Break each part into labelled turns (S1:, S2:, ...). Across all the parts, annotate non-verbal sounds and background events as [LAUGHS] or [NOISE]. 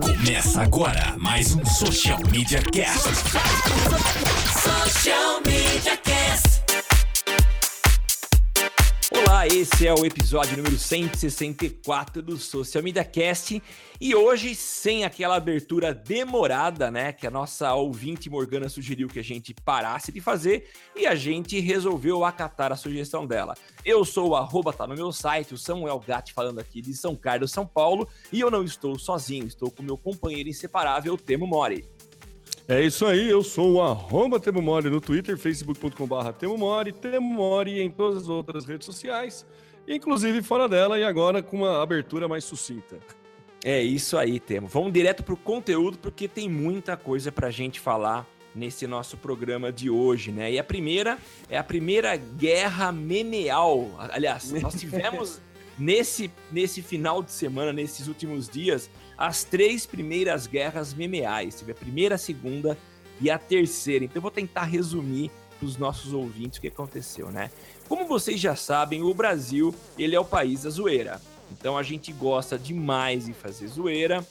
S1: Começa agora mais um Social Media Cast.
S2: Social Media Cast.
S3: Olá, esse é o episódio número 164 do Social Media Cast e hoje sem aquela abertura demorada, né, que a nossa ouvinte Morgana sugeriu que a gente parasse de fazer e a gente resolveu acatar a sugestão dela. Eu sou o arroba, tá no meu site, o Samuel Gatti falando aqui de São Carlos, São Paulo e eu não estou sozinho, estou com meu companheiro inseparável, Temo Mori.
S4: É isso aí, eu sou o arroba Temo Mori no Twitter, facebook.com.br Temo Mori, Temo Mori em todas as outras redes sociais, inclusive fora dela e agora com uma abertura mais sucinta.
S3: É isso aí, Temo. Vamos direto pro conteúdo porque tem muita coisa pra gente falar nesse nosso programa de hoje, né? E a primeira é a primeira guerra memeal. Aliás, nós [LAUGHS] tivemos nesse, nesse final de semana, nesses últimos dias, as três primeiras guerras memeais. Teve a primeira, a segunda e a terceira. Então eu vou tentar resumir para os nossos ouvintes o que aconteceu, né? Como vocês já sabem, o Brasil ele é o país da zoeira. Então a gente gosta demais de fazer zoeira.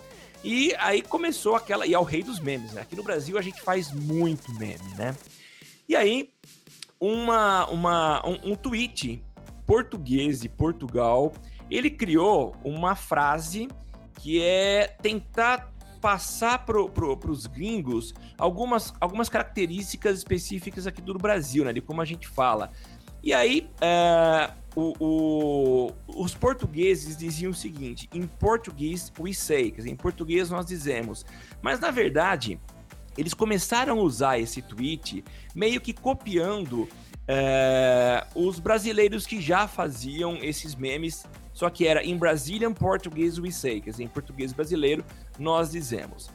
S3: E aí começou aquela. E é o rei dos memes, né? Aqui no Brasil a gente faz muito meme, né? E aí, uma, uma, um, um tweet português de Portugal, ele criou uma frase que é tentar passar para pro, os gringos algumas, algumas características específicas aqui do Brasil, né? De como a gente fala. E aí, é, o, o, os portugueses diziam o seguinte: em português we say, quer dizer, em português nós dizemos. Mas na verdade, eles começaram a usar esse tweet meio que copiando é, os brasileiros que já faziam esses memes só que era em Brazilian Portuguese we say, quer dizer, em português brasileiro, nós dizemos.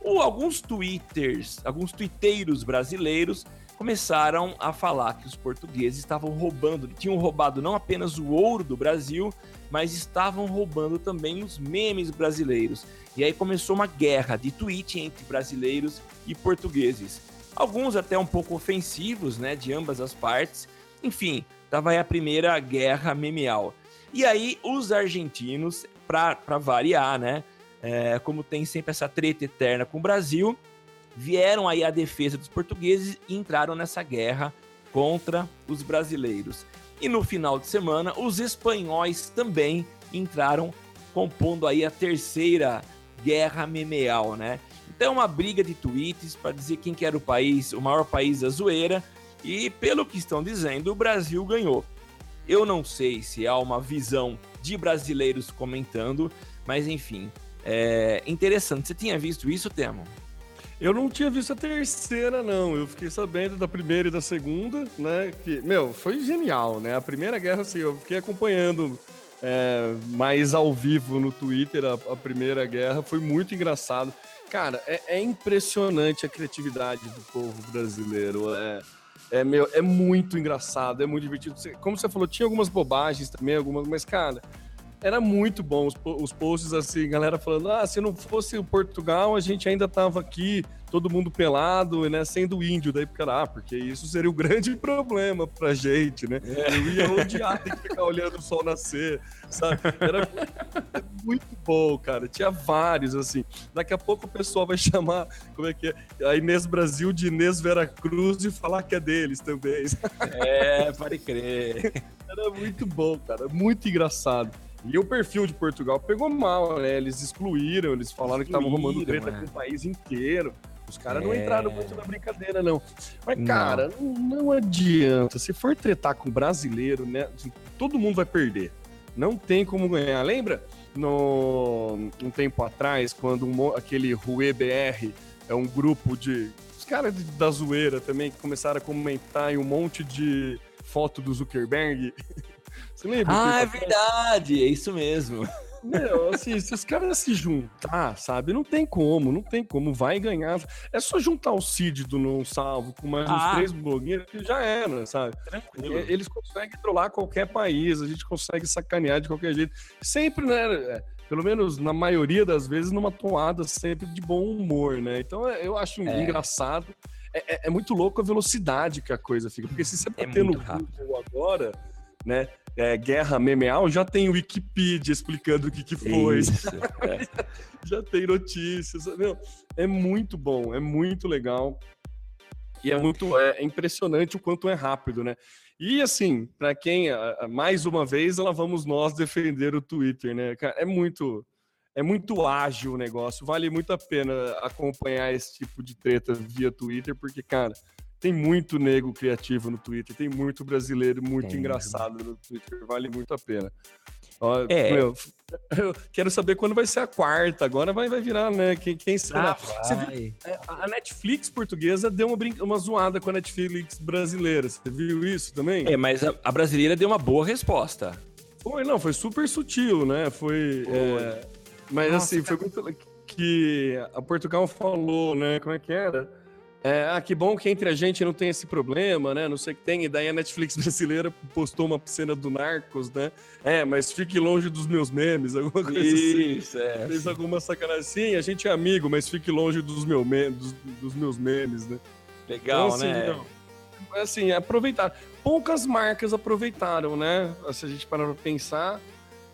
S3: Ou alguns twitters, alguns twitteiros brasileiros começaram a falar que os portugueses estavam roubando, tinham roubado não apenas o ouro do Brasil, mas estavam roubando também os memes brasileiros. E aí começou uma guerra de tweet entre brasileiros e portugueses. Alguns até um pouco ofensivos, né, de ambas as partes. Enfim, tava aí a primeira guerra memeal. E aí, os argentinos, para variar, né? É, como tem sempre essa treta eterna com o Brasil, vieram aí à defesa dos portugueses e entraram nessa guerra contra os brasileiros. E no final de semana, os espanhóis também entraram compondo aí a terceira guerra memeal, né? Então, uma briga de tweets para dizer quem que era o país, o maior país da zoeira. E pelo que estão dizendo, o Brasil ganhou. Eu não sei se há uma visão de brasileiros comentando, mas enfim, é interessante. Você tinha visto isso, Temo?
S4: Eu não tinha visto a terceira, não. Eu fiquei sabendo da primeira e da segunda, né? Que, meu, foi genial, né? A primeira guerra, assim, eu fiquei acompanhando é, mais ao vivo no Twitter a, a, primeira guerra, foi muito engraçado. Cara, é, é impressionante a criatividade do povo brasileiro. É é, meu, é muito engraçado, é muito divertido. Como você falou, tinha algumas bobagens também, algumas, mas, cara, era muito bom os, os posts assim, galera falando: ah, se não fosse o Portugal, a gente ainda tava aqui todo mundo pelado, né, sendo índio. Daí, cara, ah, porque isso seria o grande [LAUGHS] problema pra gente, né? É. Eu ia odiar ter que ficar olhando o sol nascer, sabe? Era muito bom, cara. Tinha vários, assim. Daqui a pouco o pessoal vai [LAUGHS] chamar, como é que é? A Inês Brasil de Inês Vera Cruz e falar que é deles também.
S3: É, pode crer.
S4: Era muito bom, cara. Muito engraçado. E o perfil de Portugal pegou mal, né? Eles excluíram, eles falaram que estavam roubando treta com o país inteiro. Os caras é... não entraram muito na brincadeira, não. Mas, não. cara, não, não adianta. Se for tretar com brasileiro, né? Todo mundo vai perder. Não tem como ganhar. Lembra? No, um tempo atrás, quando um, aquele Rue BR é um grupo de. Os caras da zoeira também que começaram a comentar em um monte de foto do Zuckerberg. [LAUGHS]
S3: Você lembra? Ah, é verdade, é isso mesmo.
S4: Meu, assim, se os caras se juntar, sabe? Não tem como, não tem como. Vai ganhar. É só juntar o Cid do Não Salvo com mais ah. uns três blogueiros que já era, sabe? Tranquilo. Eles conseguem trollar qualquer país, a gente consegue sacanear de qualquer jeito. Sempre, né? É, pelo menos na maioria das vezes, numa toada sempre de bom humor, né? Então é, eu acho é. engraçado. É, é, é, muito louco a velocidade que a coisa fica. Porque se você é bater no Google agora né? É, guerra memeal, já tem o Wikipedia explicando o que, que foi.
S3: Isso, é. [LAUGHS]
S4: já tem notícias. Meu, é muito bom, é muito legal. E é muito é, impressionante o quanto é rápido, né? E assim, para quem, mais uma vez, lá vamos nós defender o Twitter, né? É muito, é muito ágil o negócio, vale muito a pena acompanhar esse tipo de treta via Twitter, porque, cara, tem muito nego criativo no Twitter, tem muito brasileiro muito tem, engraçado no Twitter, vale muito a pena. Ó, é. Meu, eu quero saber quando vai ser a quarta. Agora vai, vai virar, né? Quem, quem será? Ah, viu, é, a Netflix portuguesa deu uma, brin... uma zoada com a Netflix brasileira. Você viu isso também?
S3: É, mas a, a brasileira deu uma boa resposta.
S4: Foi, não, foi super sutil, né? Foi. foi. É... Mas Nossa, assim, foi muito. Que a Portugal falou, né? Como é que era? É, ah, que bom que entre a gente não tem esse problema, né? Não sei o que tem. E daí a Netflix [LAUGHS] brasileira postou uma cena do Narcos, né? É, mas fique longe dos meus memes, [LAUGHS] alguma coisa assim. Isso, assim. É. Fez alguma sacanagem. Sim, a gente é amigo, mas fique longe dos, meu me dos, dos meus memes, né?
S3: Legal, então, assim, né?
S4: Não, assim, aproveitar. Poucas marcas aproveitaram, né? Se a gente parar pra pensar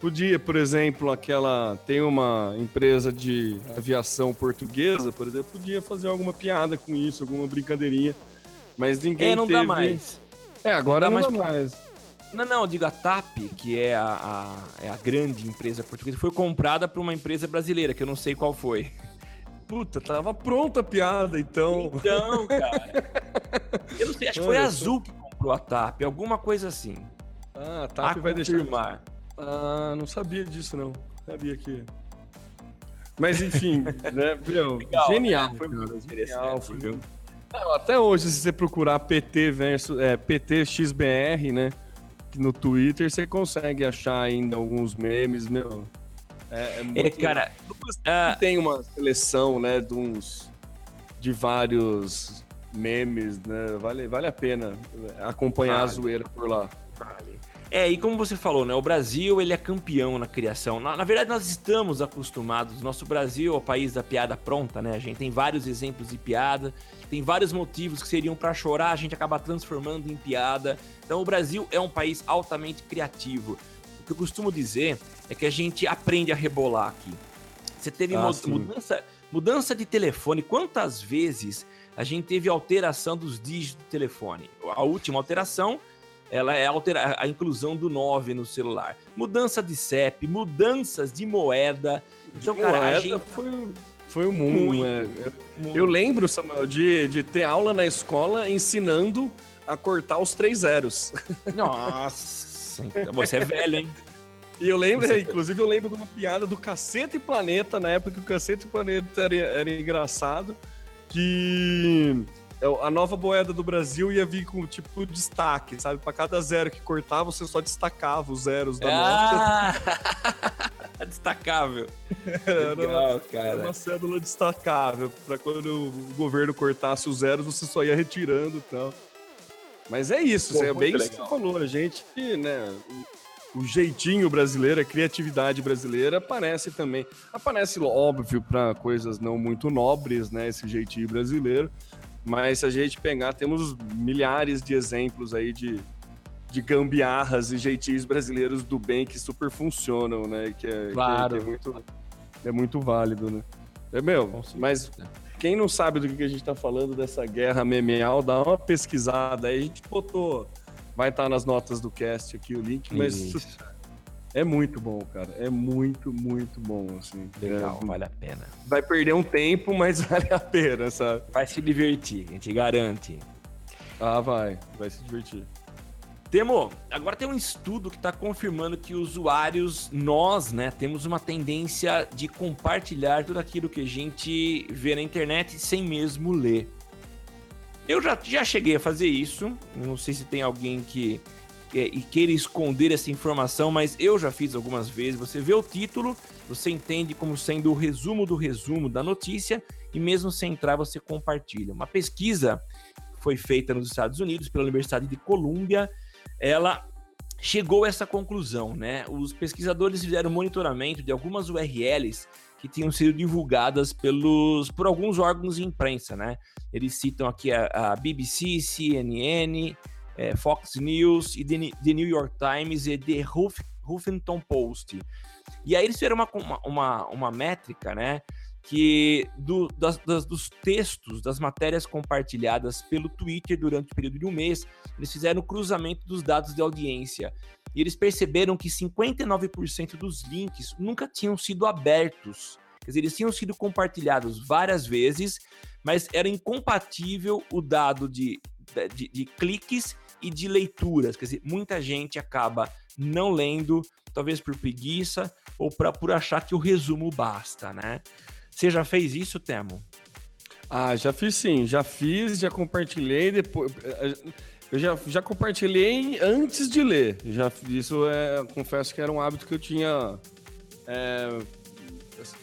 S4: Podia, por exemplo, aquela. Tem uma empresa de aviação portuguesa, por exemplo, podia fazer alguma piada com isso, alguma brincadeirinha. Mas ninguém.
S3: É, não
S4: teve...
S3: dá mais.
S4: É, agora não, dá, não mais... dá mais.
S3: Não, não, eu digo a TAP, que é a, a, é a grande empresa portuguesa, foi comprada por uma empresa brasileira, que eu não sei qual foi.
S4: Puta, tava pronta a piada, então.
S3: Então, cara. eu não sei, acho que foi a Azul que comprou a TAP, alguma coisa assim.
S4: Ah, a TAP a vai confirmar. deixar. Ah, não sabia disso, não. Sabia que. Mas enfim, [LAUGHS] né? Meu, Legal, genial. Né? Foi cara, genial. Foi, viu? Não, até hoje, se você procurar PT versus é, PT XBR, né? No Twitter, você consegue achar ainda alguns memes, meu.
S3: É, é, é muito... é cara.
S4: Uh... Tem uma seleção, né? De uns. De vários memes, né? Vale, vale a pena acompanhar vale. a zoeira por lá.
S3: Vale. É, e como você falou, né? O Brasil ele é campeão na criação. Na, na, verdade, nós estamos acostumados. Nosso Brasil é o país da piada pronta, né? A gente tem vários exemplos de piada, tem vários motivos que seriam para chorar, a gente acaba transformando em piada. Então, o Brasil é um país altamente criativo. O que eu costumo dizer é que a gente aprende a rebolar aqui. Você teve ah, mudança, mudança de telefone. Quantas vezes a gente teve alteração dos dígitos do telefone? A última alteração ela é altera a inclusão do 9 no celular. Mudança de CEP, mudanças de moeda. Então, de cara, moeda a gente...
S4: foi, foi o mundo, muito, né? Eu, eu, lembro, Samuel, de, de ter aula na escola ensinando a cortar os três zeros. [LAUGHS]
S3: Nossa, então você é velho, hein? [LAUGHS]
S4: E eu lembro, você... inclusive, eu lembro de uma piada do Cacete Planeta, na época que o Cacete Planeta era, era engraçado, que é, a nova moeda do Brasil ia vir com tipo destaque, sabe? Para cada zero que cortava, você só destacava os zeros da ah!
S3: nota. [LAUGHS] Destacável. [LAUGHS]
S4: Era, Legal, cara. Era uma cédula destacável. Para quando o governo cortasse os zeros, você só ia retirando e tal. Mas é isso, Pô, é bem legal. isso que você falou. A gente, né? O jeitinho brasileiro, a criatividade brasileira aparece também. Aparece, óbvio, para coisas não muito nobres, né? Esse jeitinho brasileiro. Mas se a gente pegar, temos milhares de exemplos aí de, de gambiarras e jeitinhos brasileiros do bem que super funcionam, né? Que é,
S3: claro.
S4: que, que é, muito, é muito válido, né? É meu, mas quem não sabe do que a gente tá falando dessa guerra memeal, dá uma pesquisada aí. A gente botou, vai estar tá nas notas do cast aqui o link, mas Isso. É muito bom, cara. É muito, muito bom, assim.
S3: Legal, é, vale a pena.
S4: Vai perder um tempo, mas [LAUGHS] vale a pena, sabe?
S3: Vai se divertir, a gente garante.
S4: Ah, vai. Vai se divertir.
S3: Temo, agora tem um estudo que está confirmando que usuários, nós, né, temos uma tendência de compartilhar tudo aquilo que a gente vê na internet sem mesmo ler. Eu já, já cheguei a fazer isso, não sei se tem alguém que e queira esconder essa informação, mas eu já fiz algumas vezes. Você vê o título, você entende como sendo o resumo do resumo da notícia e mesmo sem entrar você compartilha. Uma pesquisa foi feita nos Estados Unidos pela Universidade de Colômbia, ela chegou a essa conclusão, né? Os pesquisadores fizeram monitoramento de algumas URLs que tinham sido divulgadas pelos por alguns órgãos de imprensa, né? Eles citam aqui a, a BBC, CNN, é, Fox News e The, New York Times e The Huff, Huffington Post. E aí eles fizeram uma, uma, uma métrica, né? Que do, das, das, dos textos, das matérias compartilhadas pelo Twitter durante o período de um mês, eles fizeram o cruzamento dos dados de audiência. E eles perceberam que 59% dos links nunca tinham sido abertos. Quer dizer, eles tinham sido compartilhados várias vezes, mas era incompatível o dado de, de, de cliques e de leituras. Quer dizer, muita gente acaba não lendo, talvez por preguiça ou pra, por achar que o resumo basta, né? Você já fez isso, Temo?
S4: Ah, já fiz sim, já fiz, já compartilhei depois. Eh, eu já, já compartilhei antes de ler. Já isso é, confesso que era um hábito que eu tinha. É,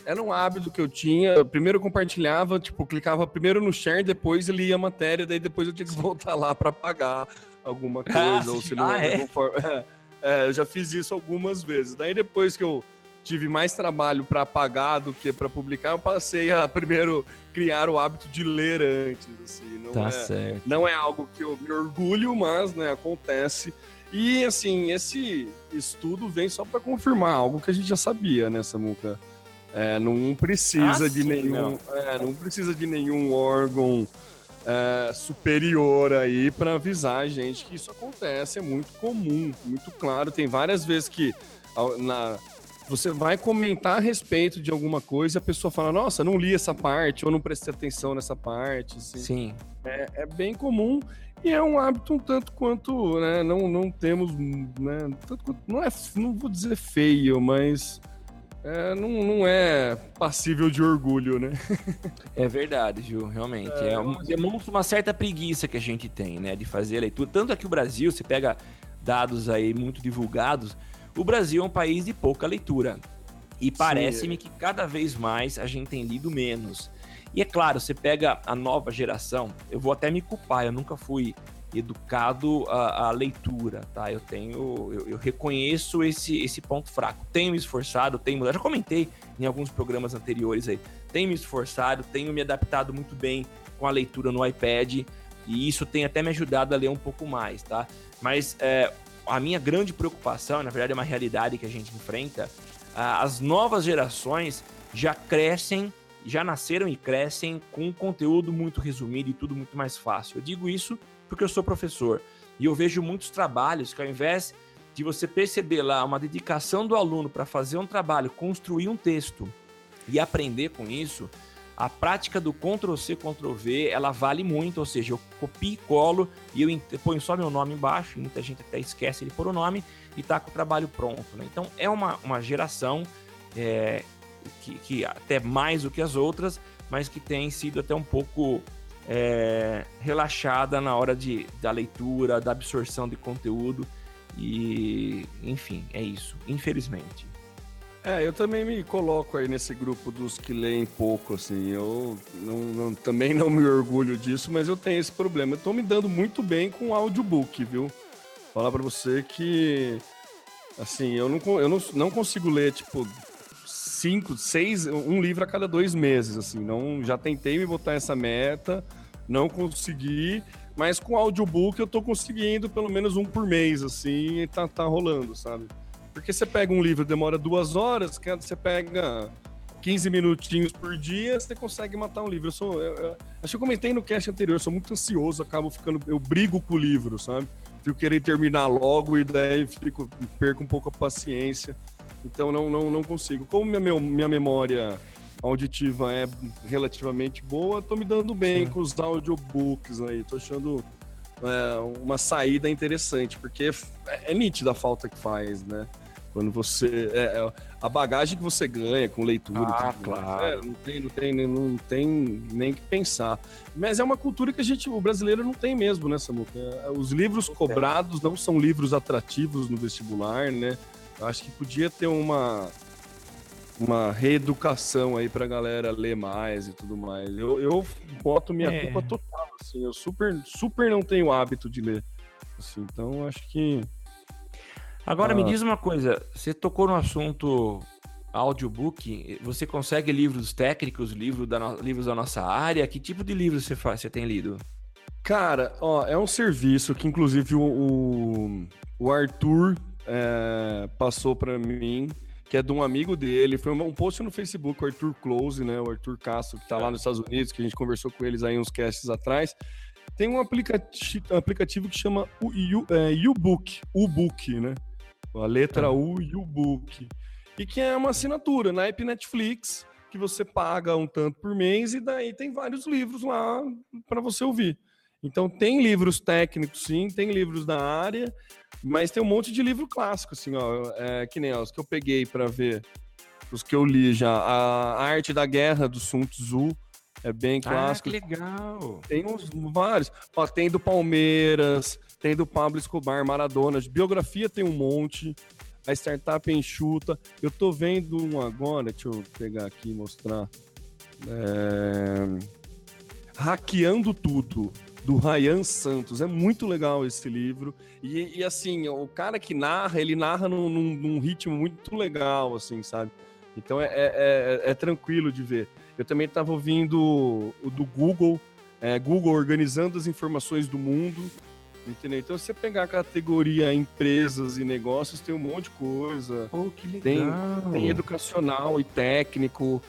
S4: era um hábito que eu tinha. Primeiro eu compartilhava, tipo, clicava primeiro no share, depois ele ia a matéria, daí depois eu tinha que [LAUGHS] voltar lá para pagar alguma ah, coisa, ah, ou se não, ah, é? [LAUGHS] é? É, eu já fiz isso algumas vezes. Daí depois que eu tive mais trabalho para pagar do que para publicar, eu passei a primeiro criar o hábito de ler antes. Assim. Não,
S3: tá
S4: é,
S3: certo.
S4: não é algo que eu me orgulho, mas né, acontece. E assim, esse estudo vem só para confirmar algo que a gente já sabia, né, Samuca? É, não precisa ah, de sim, nenhum, não. É, não precisa de nenhum órgão é, superior aí para avisar a gente que isso acontece, é muito comum, muito claro. Tem várias vezes que na, você vai comentar a respeito de alguma coisa e a pessoa fala, nossa, não li essa parte, ou não prestei atenção nessa parte. Assim.
S3: Sim.
S4: É, é, bem comum e é um hábito um tanto quanto, né, não, não temos, né, tanto, não é, não vou dizer feio, mas é, não, não é passível de orgulho, né? [LAUGHS]
S3: é verdade, Gil, realmente. É, é demonstra uma certa preguiça que a gente tem, né, de fazer a leitura. Tanto aqui o Brasil, você pega dados aí muito divulgados, o Brasil é um país de pouca leitura. E parece-me que cada vez mais a gente tem lido menos. E é claro, você pega a nova geração, eu vou até me culpar, eu nunca fui educado à leitura, tá? Eu tenho, eu, eu, reconheço esse, esse ponto fraco. Tenho me esforçado, tenho mudado. Já comentei em alguns programas anteriores aí. Tenho me esforçado, tenho me adaptado muito bem com a leitura no iPad e isso tem até me ajudado a ler um pouco mais, tá? Mas é, a minha grande preocupação, na verdade é uma realidade que a gente enfrenta, as novas gerações já crescem, já nasceram e crescem com conteúdo muito resumido e tudo muito mais fácil. Eu digo isso porque eu sou professor. E eu vejo muitos trabalhos que ao invés de você perceber lá uma dedicação do aluno para fazer um trabalho, construir um texto e aprender com isso, a prática do Ctrl C, Ctrl V, ela vale muito, ou seja, eu copio e colo e eu ponho só meu nome embaixo, muita gente até esquece de pôr o nome e tá com o trabalho pronto. Né? Então é uma, uma geração é, que, que até mais do que as outras, mas que tem sido até um pouco é, relaxada na hora de, da leitura, da absorção de conteúdo. E, enfim, é isso, infelizmente.
S4: É, eu também me coloco aí nesse grupo dos que leem pouco, assim. Eu não, não, também não me orgulho disso, mas eu tenho esse problema. Eu tô me dando muito bem com audiobook, viu? Falar para você que, assim, eu não, eu não, não consigo ler, tipo, cinco, seis, um livro a cada dois meses, assim. Não, já tentei me botar essa meta, não consegui, mas com audiobook eu tô conseguindo pelo menos um por mês, assim, e tá, tá rolando, sabe? Porque você pega um livro, demora duas horas, você pega 15 minutinhos por dia, você consegue matar um livro. Eu sou. Eu, eu, acho que eu comentei no cast anterior, eu sou muito ansioso, acabo ficando. Eu brigo com o livro, sabe? Fico querendo terminar logo e daí fico, perco um pouco a paciência. Então não, não, não consigo. Como minha, minha memória auditiva é relativamente boa, tô me dando bem com os audiobooks aí. Tô achando é, uma saída interessante, porque é, é nítida a falta que faz, né? Quando você. É, é, a bagagem que você ganha com leitura.
S3: Ah, claro.
S4: É, não, tem, não, tem, não tem nem que pensar. Mas é uma cultura que a gente, o brasileiro não tem mesmo, né, Samuca? É, os livros cobrados não são livros atrativos no vestibular, né? Eu acho que podia ter uma, uma reeducação aí pra galera ler mais e tudo mais. Eu, eu boto minha é. culpa total, assim. Eu super, super não tenho hábito de ler. Assim, então acho que.
S3: Agora ah. me diz uma coisa, você tocou no assunto audiobook, você consegue livros técnicos, livro da no... livros da nossa área? Que tipo de livros você, faz, você tem lido?
S4: Cara, ó, é um serviço que inclusive o, o, o Arthur é, passou para mim, que é de um amigo dele. Foi um post no Facebook, o Arthur Close, né? O Arthur Castro, que tá lá nos Estados Unidos, que a gente conversou com eles aí uns casts atrás. Tem um aplicativo, um aplicativo que chama o é, U-Book, U-Book, né? A letra U, U-Book. E que é uma assinatura na app Netflix, que você paga um tanto por mês e daí tem vários livros lá para você ouvir. Então tem livros técnicos, sim, tem livros da área, mas tem um monte de livro clássico, assim, ó, é, que nem ó, os que eu peguei para ver, os que eu li já. A Arte da Guerra do Sun Tzu é bem ah, clássico.
S3: Ah, que legal.
S4: Tem uns vários. Ó, tem do Palmeiras, tem do Pablo Escobar, Maradona, de biografia tem um monte a startup enxuta. Eu tô vendo um agora, deixa eu pegar aqui e mostrar. É... Hackeando Tudo, do Ryan Santos. É muito legal esse livro. E, e assim, o cara que narra, ele narra num, num, num ritmo muito legal, assim, sabe? Então é, é, é, é tranquilo de ver. Eu também estava ouvindo o do Google, é, Google organizando as informações do mundo. Entendeu? Então, se você pegar a categoria empresas e negócios, tem um monte de coisa.
S3: Oh, que legal.
S4: Tem, tem educacional e técnico.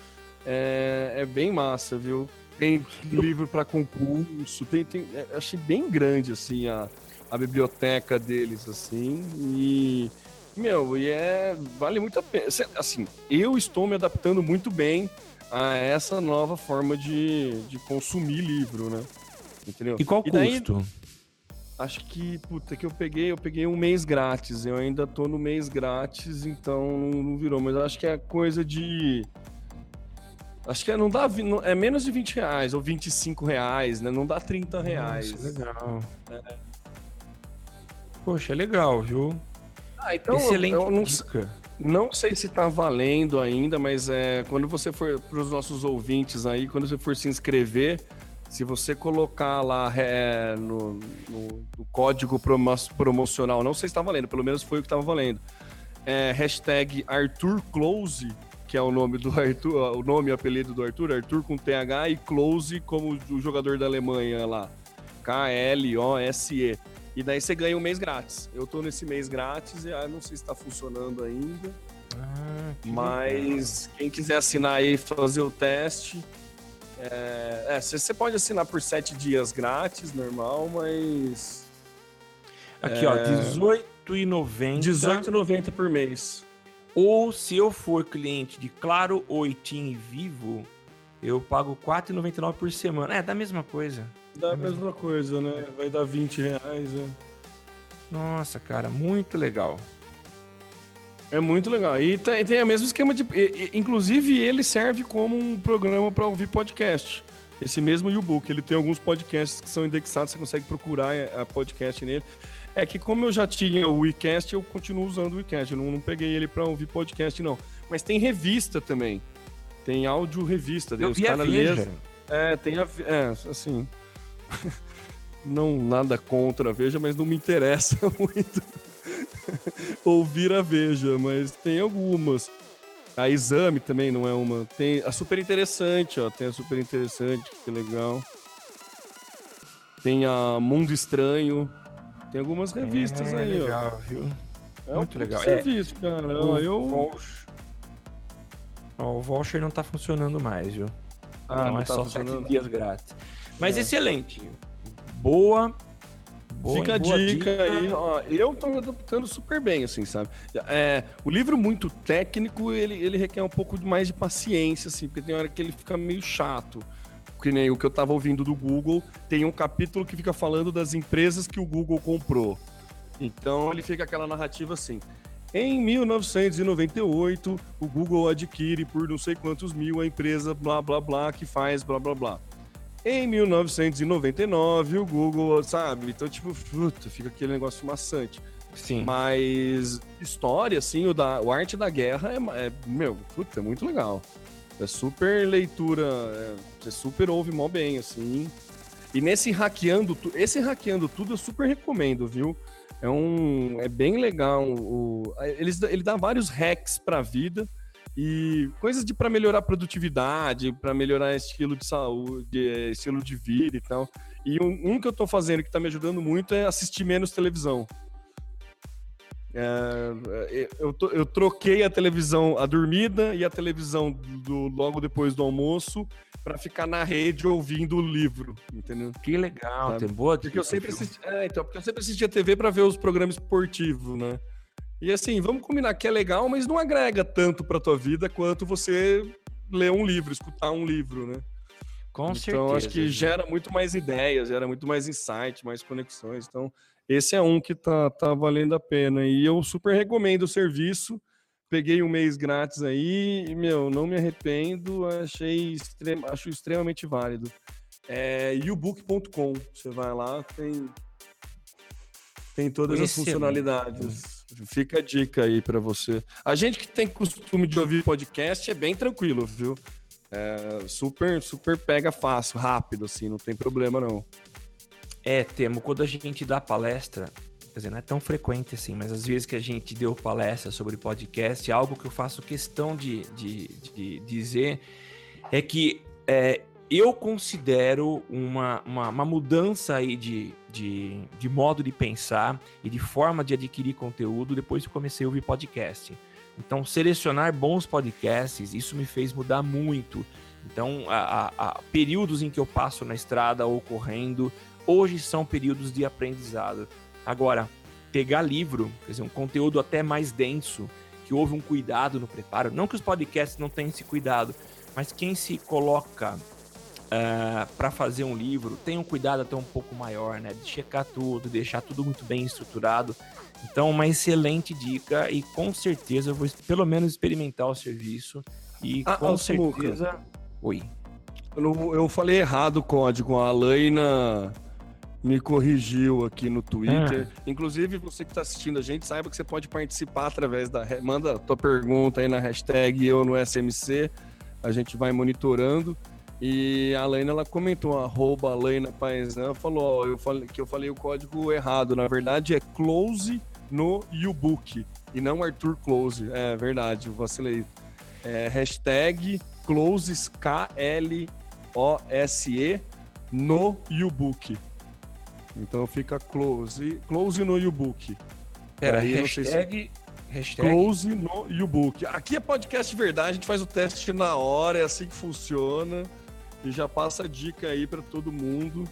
S4: É, é bem massa, viu? Tem livro para concurso. Tem, tem, é, achei bem grande, assim, a, a biblioteca deles, assim. E, meu, e é. Vale muito a pena. Assim, eu estou me adaptando muito bem a essa nova forma de, de consumir livro, né?
S3: Entendeu? E qual o custo?
S4: Acho que, puta, que eu peguei, eu peguei um mês grátis. Eu ainda tô no mês grátis, então não virou. Mas acho que é coisa de. Acho que é, não dá. É menos de 20 reais ou 25 reais, né? Não dá 30 reais.
S3: Nossa, legal. É. Poxa, é legal, viu?
S4: Ah, então Excelente eu, eu não, não sei se tá valendo ainda, mas é quando você for para os nossos ouvintes aí, quando você for se inscrever, se você colocar lá é, no, no, no, código promocional, não sei se está valendo, pelo menos foi o que estava valendo. É, hashtag Arthur Close, que é o nome do Arthur, o nome e apelido do Arthur, Arthur com TH e Close como o jogador da Alemanha lá. K-L-O-S-E. E daí você ganha um mês grátis. Eu tô nesse mês grátis e ah, não sei se está funcionando ainda. Ah, mas legal. quem quiser assinar aí e fazer o teste, é, é, você pode assinar por sete dias grátis, normal, mas.
S3: Aqui, é... ó, R$18,90.
S4: R$18,90 por mês.
S3: Ou se eu for cliente de Claro, Oitim e Vivo, eu pago R$4,99 por semana. É, dá a mesma coisa.
S4: Dá a mesma coisa, né? Vai dar 20 reais, né?
S3: Nossa, cara, muito legal.
S4: É muito legal. E tem, tem o mesmo esquema de. Inclusive, ele serve como um programa para ouvir podcast. Esse mesmo U-Book. Ele tem alguns podcasts que são indexados, você consegue procurar é, a podcast nele. É que, como eu já tinha o WeCast, eu continuo usando o WeCast. Eu não, não peguei ele para ouvir podcast, não. Mas tem revista também. Tem áudio revista.
S3: Eu vi a Veja.
S4: É, tem a. É, assim. [LAUGHS] não nada contra a Veja, mas não me interessa [LAUGHS] muito. ouvir a Veja, mas tem algumas. A Exame também não é uma. Tem a super interessante, ó. Tem a super interessante, que legal. Tem a Mundo Estranho. Tem algumas revistas
S3: é,
S4: aí,
S3: legal, ó. Viu?
S4: É Muito um legal. Serviço, é, cara. O, eu...
S3: Voucher... o voucher não tá funcionando mais, viu? Ah, não, é tá só sete dias grátis. Mas é. excelente. Boa
S4: Boa, Fica a dica, dica, aí, ó, eu tô me adaptando super bem, assim, sabe? É, o livro muito técnico, ele, ele requer um pouco mais de paciência, assim, porque tem hora que ele fica meio chato. Que nem o que eu tava ouvindo do Google, tem um capítulo que fica falando das empresas que o Google comprou. Então ele fica aquela narrativa assim. Em 1998, o Google adquire por não sei quantos mil a empresa blá blá blá que faz blá blá blá. Em 1999, o Google, sabe? Então, tipo, puta, fica aquele negócio maçante.
S3: Sim.
S4: Mas história, assim, o, da, o Arte da Guerra é, é meu, puta, é muito legal. É super leitura, é, você super ouve mó bem, assim. E nesse hackeando, esse hackeando tudo eu super recomendo, viu? É um, é bem legal. O, ele dá vários hacks pra vida e coisas de para melhorar a produtividade, para melhorar estilo de saúde, eh, estilo de vida e tal. E um, um que eu tô fazendo que tá me ajudando muito é assistir menos televisão. É, eu, eu, troquei a televisão, a dormida e a televisão do, logo depois do almoço para ficar na rede ouvindo o livro, entendeu?
S3: Que legal, Sabe? tem boa
S4: Porque eu sempre assisti, é, então, porque eu sempre assistia TV para ver os programas esportivos, né? E assim, vamos combinar que é legal, mas não agrega tanto para tua vida quanto você ler um livro, escutar um livro, né?
S3: Com
S4: então,
S3: certeza.
S4: Então, acho que gera muito mais ideias, gera muito mais insight, mais conexões. Então, esse é um que tá, tá valendo a pena. E eu super recomendo o serviço. Peguei um mês grátis aí e, meu, não me arrependo. Achei extrem, acho extremamente válido. É ubook.com. Você vai lá, tem, tem todas as funcionalidades. Fica a dica aí para você. A gente que tem costume de ouvir podcast é bem tranquilo, viu? É super, super pega fácil, rápido, assim, não tem problema não.
S3: É, Temo, quando a gente dá palestra, quer dizer, não é tão frequente assim, mas às vezes que a gente deu palestra sobre podcast, algo que eu faço questão de, de, de dizer é que é, eu considero uma, uma, uma, mudança aí de, de, de modo de pensar e de forma de adquirir conteúdo depois que comecei a ouvir podcast. Então, selecionar bons podcasts, isso me fez mudar muito. Então, a, a, períodos em que eu passo na estrada ou correndo, hoje são períodos de aprendizado. Agora, pegar livro, quer dizer, um conteúdo até mais denso, que houve um cuidado no preparo, não que os podcasts não tenham esse cuidado, mas quem se coloca uh, eh, para fazer um livro tem um cuidado até um pouco maior, né? De checar tudo, deixar tudo muito bem estruturado. Então, uma excelente dica e com certeza eu vou pelo menos experimentar o serviço e ah, com certeza. Oi.
S4: Eu, eu falei errado o código. A Alaina me corrigiu aqui no Twitter. Ah. Inclusive, você que está assistindo a gente, saiba que você pode participar através da. Manda tua pergunta aí na hashtag eu no SMC. A gente vai monitorando. E a Laina, ela comentou, arroba Alaina Paesan, falou ó, eu falei, que eu falei o código errado. Na verdade, é close no YouBook e não Arthur Close. É verdade, eu vacilei. É, hashtag closes, K-L-O-S-E, no YouBook. Então fica close, close no YouBook.
S3: Pera, aí, hashtag,
S4: se... hashtag... Close no YouBook. Aqui é podcast de verdade, a gente faz o teste na hora, é assim que funciona. E já passa a dica aí para todo mundo.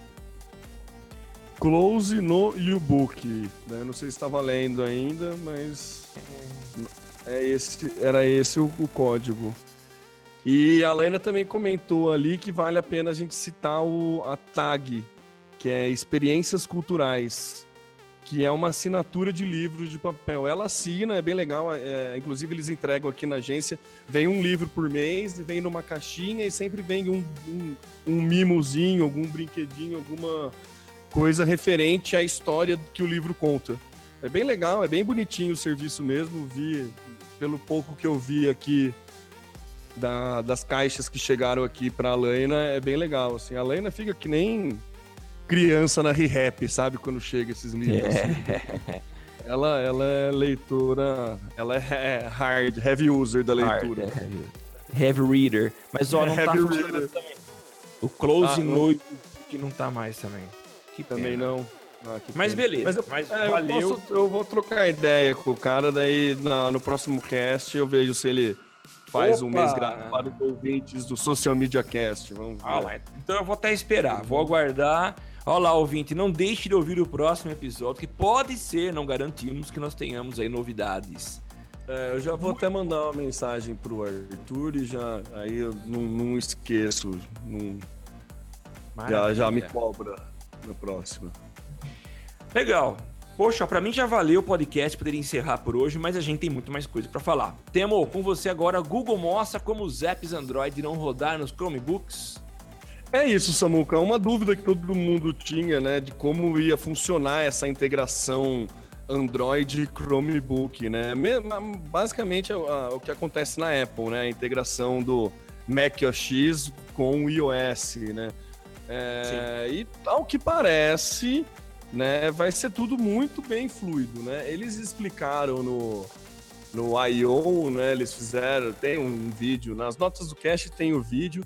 S4: Close no YouBook. Né? Não sei se está valendo ainda, mas é esse, era esse o, o código. E a Lena também comentou ali que vale a pena a gente citar o, a tag que é Experiências Culturais, que é uma assinatura de livros de papel. Ela assina, é bem legal, é, inclusive eles entregam aqui na agência, vem um livro por mês, vem numa caixinha e sempre vem um, um, um mimozinho, algum brinquedinho, alguma coisa referente à história que o livro conta. É bem legal, é bem bonitinho o serviço mesmo, vi, pelo pouco que eu vi aqui da, das caixas que chegaram aqui para a Laina, é bem legal. Assim, a Laina fica que nem criança na ReHap, sabe? Quando chega esses livros. É. Ela, ela é leitora, ela é hard, heavy user da leitura. Hard,
S3: é heavy. reader. Mas ó, não tá heavy tá reader. também. O close ah, no que não tá mais também.
S4: Que também pena. não.
S3: Ah, mas beleza. Mas, eu,
S4: mas é, valeu. Eu, posso, eu, vou trocar ideia com o cara, daí na, no próximo cast eu vejo se ele faz Opa. um mês grátis para os ouvintes do Social Media Cast. Vamos ver.
S3: Ah, então eu vou até esperar, vou aguardar. Olá, ouvinte, não deixe de ouvir o próximo episódio, que pode ser, não garantimos que nós tenhamos aí novidades.
S4: É, eu já vou até mandar uma mensagem pro Arthur e já aí eu não, não esqueço, não, já, já me cobra na próxima.
S3: Legal. Poxa, para mim já valeu o podcast, poderia encerrar por hoje, mas a gente tem muito mais coisa para falar. Temo, com você agora, Google mostra como os apps Android não rodar nos Chromebooks.
S4: É isso, Samuca. Uma dúvida que todo mundo tinha, né, de como ia funcionar essa integração Android e Chromebook, né? Basicamente é o que acontece na Apple, né? A integração do Mac OS com o iOS, né? É, e ao que parece, né, vai ser tudo muito bem fluido, né? Eles explicaram no no I.O., né? Eles fizeram, tem um vídeo, nas notas do cast tem o vídeo,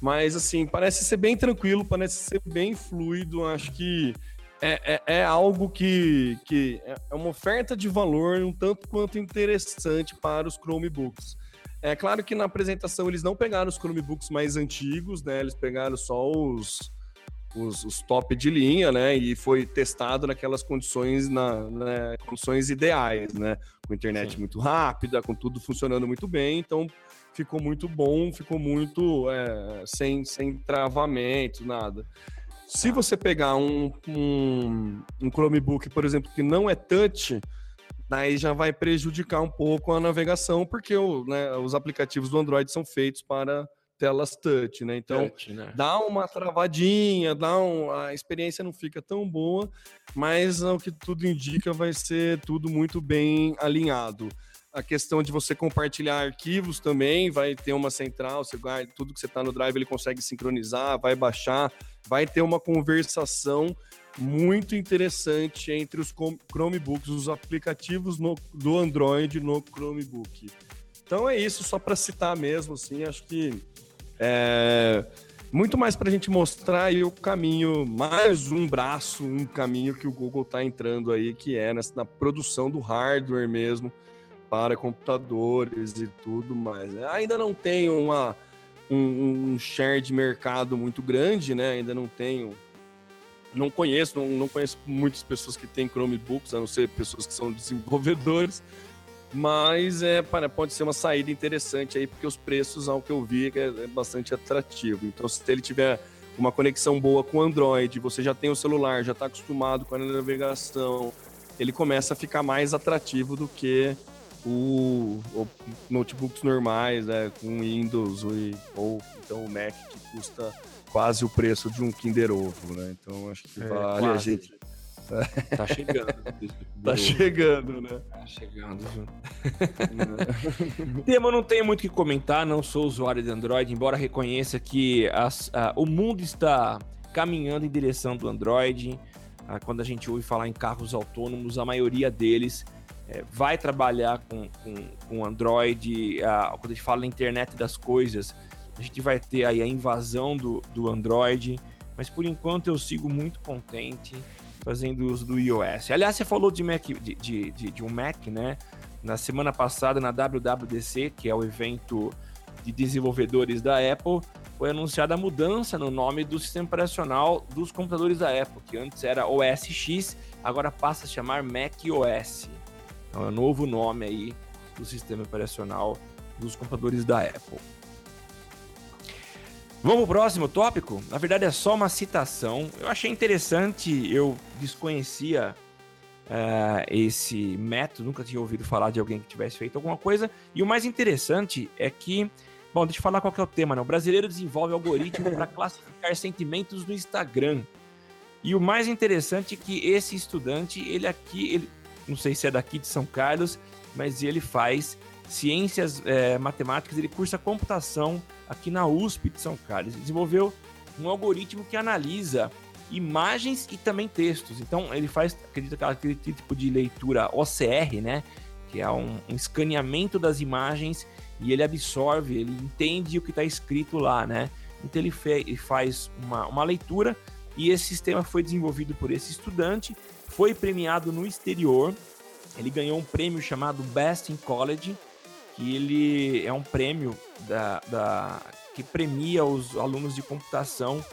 S4: mas assim, parece ser bem tranquilo, parece ser bem fluido. Acho que é, é, é, algo que, que é uma oferta de valor um tanto quanto interessante para os Chromebooks. É claro que na apresentação eles não pegaram os Chromebooks mais antigos, né? Eles pegaram só os, os, os top de linha, né? E foi testado naquelas condições, na, né? condições ideais, né? Com internet Sim. muito rápida, com tudo funcionando muito bem. Então ficou muito bom, ficou muito é, sem, sem travamento, nada. Se você pegar um, um, um Chromebook, por exemplo, que não é touch, daí já vai prejudicar um pouco a navegação, porque o, né, os aplicativos do Android são feitos para telas touch, né? Então touch, né? dá uma travadinha, dá um, a experiência não fica tão boa, mas o que tudo indica vai ser tudo muito bem alinhado a questão de você compartilhar arquivos também, vai ter uma central, você guarda, tudo que você está no Drive ele consegue sincronizar, vai baixar, vai ter uma conversação muito interessante entre os Chromebooks, os aplicativos no, do Android no Chromebook. Então é isso, só para citar mesmo, assim, acho que é muito mais para a gente mostrar aí o caminho, mais um braço, um caminho que o Google está entrando aí, que é nessa, na produção do hardware mesmo, para computadores e tudo mais. Né? Ainda não tem uma, um, um, share de mercado muito grande, né? Ainda não tenho. Não conheço, não, não conheço muitas pessoas que têm Chromebooks, a não ser pessoas que são [LAUGHS] desenvolvedores. Mas é, pode ser uma saída interessante aí, porque os preços, ao que eu vi, é, é bastante atrativo. Então, se ele tiver uma conexão boa com o Android, você já tem o celular, já está acostumado com a navegação, ele começa a ficar mais atrativo do que o, o notebooks normais, né, com Windows ou então o Mac que custa quase o preço de um Kinder Ovo, né? Então acho que é, vale a gente
S3: Tá chegando.
S4: tá chegando, né?
S3: Tá chegando. Tema, não tenho muito o que comentar, não sou usuário de Android, embora reconheça que as, a, o mundo está caminhando em direção do Android. Ah, quando a gente ouve falar em carros autônomos, a maioria deles é, vai trabalhar com, com, com Android, a, quando a gente fala na internet das coisas, a gente vai ter aí a invasão do, do Android, mas por enquanto eu sigo muito contente fazendo uso do iOS. Aliás, você falou de, Mac, de, de, de, de um Mac, né? Na semana passada, na WWDC, que é o evento de desenvolvedores da Apple, foi anunciada a mudança no nome do sistema operacional dos computadores da Apple, que antes era OS X, agora passa a chamar Mac OS. Então é o novo nome aí do sistema operacional dos computadores da Apple. Vamos pro próximo tópico? Na verdade é só uma citação. Eu achei interessante, eu desconhecia uh, esse método, nunca tinha ouvido falar de alguém que tivesse feito alguma coisa. E o mais interessante é que, bom, deixa eu falar qual é o tema, né? O brasileiro desenvolve algoritmo para classificar [LAUGHS] sentimentos no Instagram. E o mais interessante é que esse estudante, ele aqui, ele, não sei se é daqui de São Carlos, mas ele faz ciências é, matemáticas, ele cursa computação aqui na USP de São Carlos. Ele desenvolveu um algoritmo que analisa imagens e também textos. Então ele faz, acredito, aquele tipo de leitura OCR, né? Que é um, um escaneamento das imagens e ele absorve, ele entende o que está escrito lá, né? Então ele, ele faz uma, uma leitura e esse sistema foi desenvolvido por esse estudante foi premiado no exterior. Ele ganhou um prêmio chamado Best in College, que ele é um prêmio da, da, que premia os alunos de computação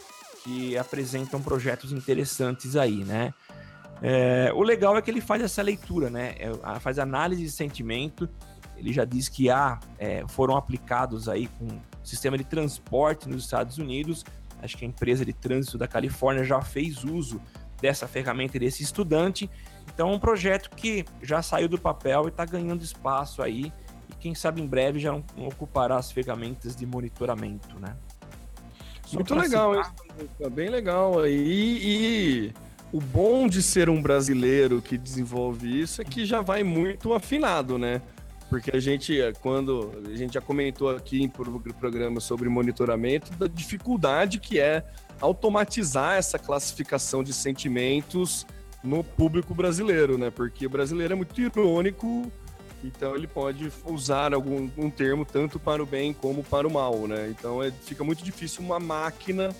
S3: que apresentam projetos interessantes aí, né? É, o legal é que ele faz essa leitura, né? É, faz análise de sentimento. Ele já diz que há, é, foram aplicados aí com sistema de transporte nos Estados Unidos. Acho que a empresa de trânsito da Califórnia já fez uso dessa ferramenta desse estudante. Então, é um projeto que já saiu do papel e está ganhando espaço aí. Quem sabe em breve já não, ocupará as ferramentas de monitoramento, né?
S4: Só Muito legal, citar... isso. Bem legal. E, e o bom de ser um brasileiro que desenvolve isso é que já vai muito afinado, né? Porque a gente, quando a gente já comentou aqui em programa sobre monitoramento, da dificuldade que é automatizar essa classificação de sentimentos no público brasileiro, né? Porque o brasileiro é muito irônico Então ele pode usar algum um termo tanto para o bem como para o mal, né? Então é, fica muito difícil uma máquina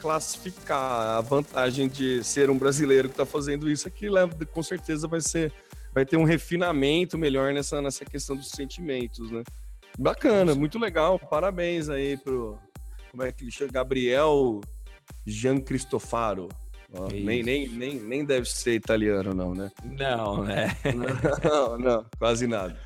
S4: classificar. A vantagem de ser um brasileiro que está fazendo isso é que leva, com certeza vai ser vai ter um refinamento melhor nessa, nessa questão dos sentimentos, né? Bacana, muito legal. Parabéns aí pro como é que ele chama? Gabriel Gian Cristofaro. Ó, nem, nem, nem, nem deve ser italiano, não, né?
S3: Não, né? [LAUGHS]
S4: não, não, quase nada.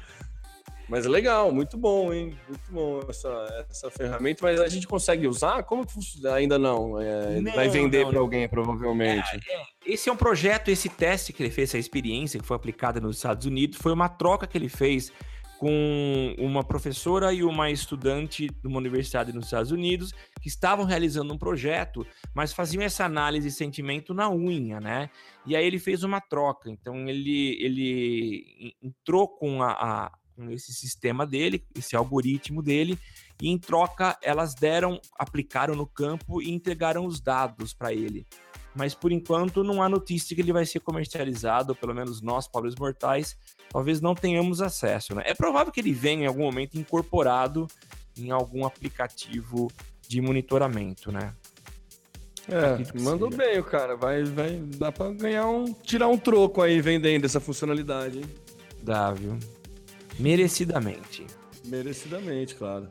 S4: Mas é legal, muito bom, hein? Muito bom essa, essa ferramenta, mas a gente consegue usar? Como que funciona? Ainda não. É,
S3: Não,
S4: vai vender para alguém, provavelmente.
S3: Esse é um projeto, esse teste que ele fez, essa experiência que foi aplicada nos Estados Unidos, foi uma troca que ele fez com uma professora e uma estudante de uma universidade nos Estados Unidos que estavam realizando um projeto, mas faziam essa análise de sentimento na unha, né? E aí ele fez uma troca. Então ele, ele entrou com, a, a- com esse sistema dele, esse algoritmo dele, e em troca elas deram, aplicaram no campo e entregaram os dados para ele. Mas por enquanto não há notícia que ele vai ser comercializado, pelo menos nós, pobres mortais, talvez não tenhamos acesso. Né? É provável que ele venha em algum momento incorporado em algum aplicativo de monitoramento, né?
S4: É, mandou
S3: seja.
S4: bem o cara. Vai, vai, dá para ganhar um, tirar um troco aí vendendo essa funcionalidade, hein?
S3: Dá, viu? Merecidamente.
S4: Merecidamente, claro.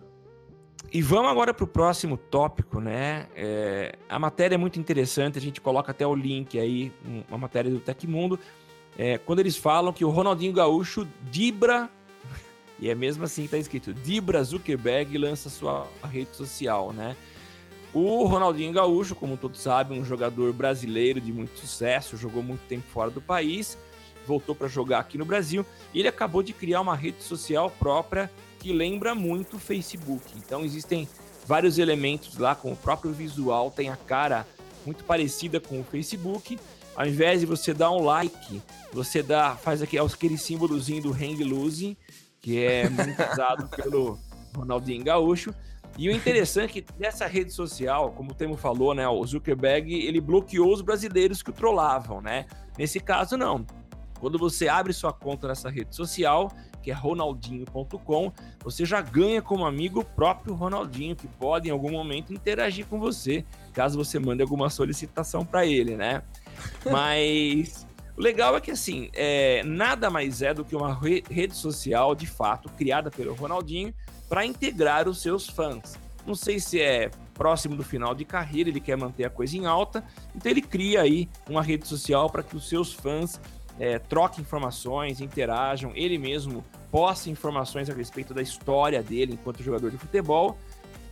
S3: E vamos agora para o próximo tópico, né? É, a matéria é muito interessante, a gente coloca até o link aí, um- uma matéria do Tecmundo, é, quando eles falam que o Ronaldinho Gaúcho dibra, [LAUGHS] e é mesmo assim que tá escrito, dibra Zuckerberg lança sua rede social, né? O Ronaldinho Gaúcho, como todos sabem, um jogador brasileiro de muito sucesso, jogou muito tempo fora do país, voltou para jogar aqui no Brasil, e ele acabou de criar uma rede social própria que lembra muito o Facebook. Então existem vários elementos lá com o próprio visual, tem a cara muito parecida com o Facebook. Ao invés de você dar um like, você dá, faz aqui, aquele símbolozinho do hang loose, que é muito usado [LAUGHS] pelo Ronaldinho Gaúcho. E o interessante é que nessa rede social, como o Temo falou, né, o Zuckerberg, ele bloqueou os brasileiros que o trollavam, né? Nesse caso, não. Quando você abre sua conta nessa rede social, que é ronaldinho.com, você já ganha como amigo o próprio Ronaldinho, que pode em algum momento interagir com você, caso você mande alguma solicitação para ele, né? Mas o legal é que assim, é, nada mais é do que uma re- rede social de fato criada pelo Ronaldinho para integrar os seus fãs. Não sei se é próximo do final de carreira, ele quer manter a coisa em alta, então ele cria aí uma rede social para que os seus fãs é, troquem informações, interajam, ele mesmo posta informações a respeito da história dele enquanto jogador de futebol.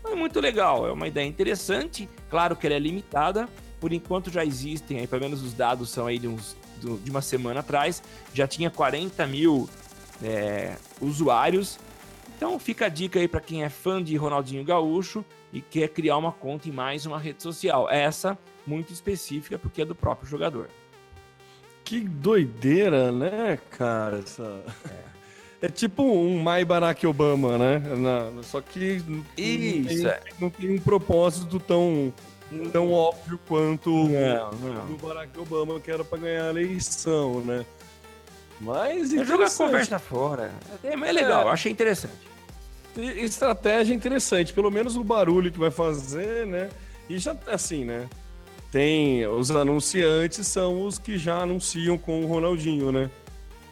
S3: É muito legal, é uma ideia interessante. Claro que ela é limitada, por enquanto já existem, aí, pelo menos os dados são aí de, uns, de uma semana atrás, já tinha 40 mil é, usuários. Então fica a dica aí para quem é fã de Ronaldinho Gaúcho e quer criar uma conta em mais uma rede social. Essa muito específica porque é do próprio jogador.
S4: Que doideira, né, cara? Essa... É. tipo um My Barack Obama, né? Na- Só que não tem-
S3: Isso, é.
S4: não tem um propósito tão, tão óbvio quanto
S3: Não,
S4: o
S3: não.
S4: do Barack Obama, que era pra ganhar a eleição, né? Mas
S3: É jogar a conversa fora. É, mas é legal, eu achei interessante.
S4: Estratégia interessante, pelo menos o barulho que vai fazer, né? E já assim, né? Tem os anunciantes são os que já anunciam com o Ronaldinho, né?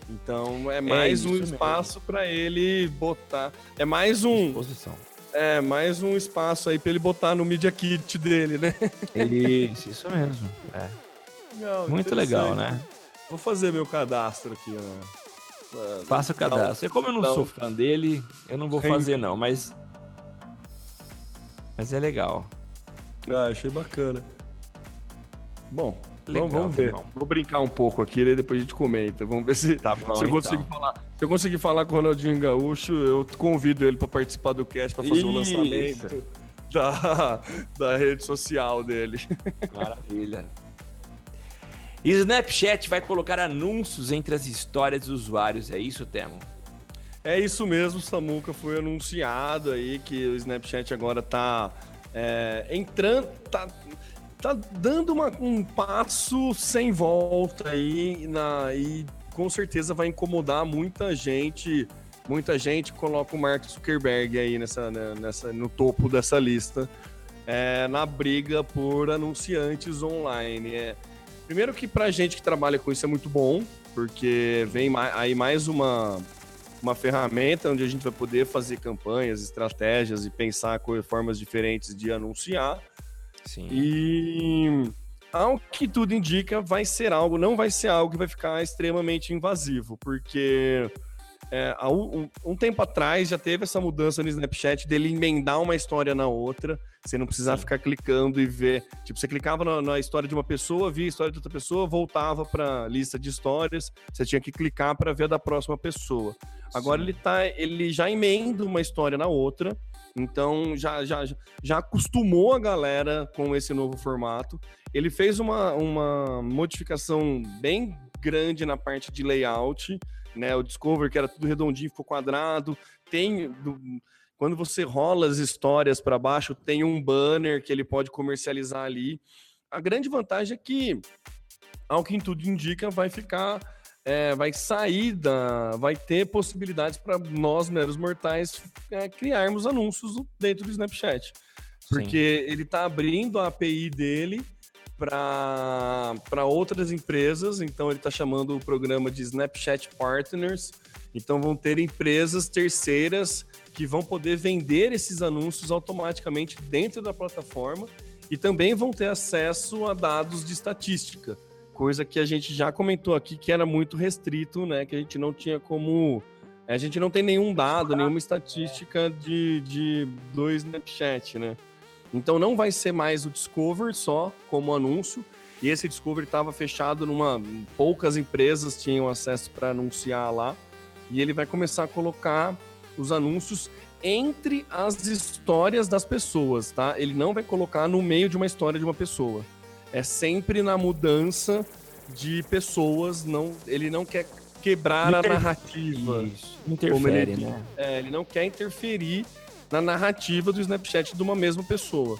S4: Então é mais
S3: isso
S4: um espaço para ele botar. É mais um,
S3: Posição.
S4: É mais um espaço aí para ele botar no media kit dele, né?
S3: Isso, isso mesmo. É.
S4: Legal,
S3: Muito legal, né?
S4: Vou fazer meu cadastro aqui. Pra-
S3: Faça o cadastro. E como eu não,
S4: Não.
S3: sou fã dele, eu não vou
S4: Sim.
S3: fazer não, mas mas é legal.
S4: Ah, achei bacana. Bom,
S3: Legal,
S4: vamos, vamos ver. Vou brincar um pouco aqui, daí depois a gente comenta. Vamos ver se,
S3: Tá bom,
S4: se eu
S3: então.
S4: consigo falar. Se eu conseguir falar com o Ronaldinho Gaúcho, eu convido ele para participar do cast, para fazer o
S3: Isso.
S4: lançamento da, da rede social dele.
S3: Maravilha. E Snapchat vai colocar anúncios entre as histórias dos usuários, é isso, Temo?
S4: É isso mesmo, Samuca. Foi anunciado aí que o Snapchat agora tá é, entrando, tá, tá dando uma- um passo sem volta aí na, e com certeza vai incomodar muita gente muita gente coloca o Mark Zuckerberg aí nessa, né, nessa, no topo dessa lista, é, na briga por anunciantes online. É, primeiro que pra gente que trabalha com isso é muito bom, porque vem aí mais uma, uma ferramenta onde a gente vai poder fazer campanhas, estratégias e pensar formas diferentes de anunciar. Sim. E ao que tudo indica, vai ser algo, não vai ser algo que vai ficar extremamente invasivo, porque é, um, um, tempo atrás já teve essa mudança no Snapchat dele emendar uma história na outra, você não precisar ficar clicando e ver. Tipo, você clicava na, na, história de uma pessoa, via a história de outra pessoa, voltava para lista de histórias, você tinha que clicar para ver a da próxima pessoa. Agora ele tá, ele já emenda uma história na outra, então já, já, já acostumou a galera com esse novo formato. Ele fez uma, uma modificação bem grande na parte de layout né? O Discover, que era tudo redondinho, ficou quadrado. Tem. Do, quando você rola as histórias para baixo, tem um banner que ele pode comercializar ali. A grande vantagem é que, ao que tudo indica, vai ficar. É, vai sair da. Vai ter possibilidades para nós, meros mortais, é, criarmos anúncios dentro do Snapchat. Porque Sim. ele está abrindo a API dele para outras empresas, então ele está chamando o programa de Snapchat Partners. Então vão ter empresas terceiras que vão poder vender esses anúncios automaticamente dentro da plataforma e também vão ter acesso a dados de estatística, coisa que a gente já comentou aqui que era muito restrito, né? Que a gente não tinha como. A gente não tem nenhum dado, nenhuma estatística de, de do Snapchat, né? Então não vai ser mais o Discover só como anúncio. E esse Discover estava fechado numa. Poucas empresas tinham acesso para anunciar lá. E ele vai começar a colocar os anúncios entre as histórias das pessoas, tá? Ele não vai colocar no meio de uma história de uma pessoa. É sempre na mudança de pessoas, não, ele não quer quebrar Inter... a narrativa.
S3: Isso. Interfere, ele, né?
S4: É, ele não quer interferir na narrativa do Snapchat de uma mesma pessoa.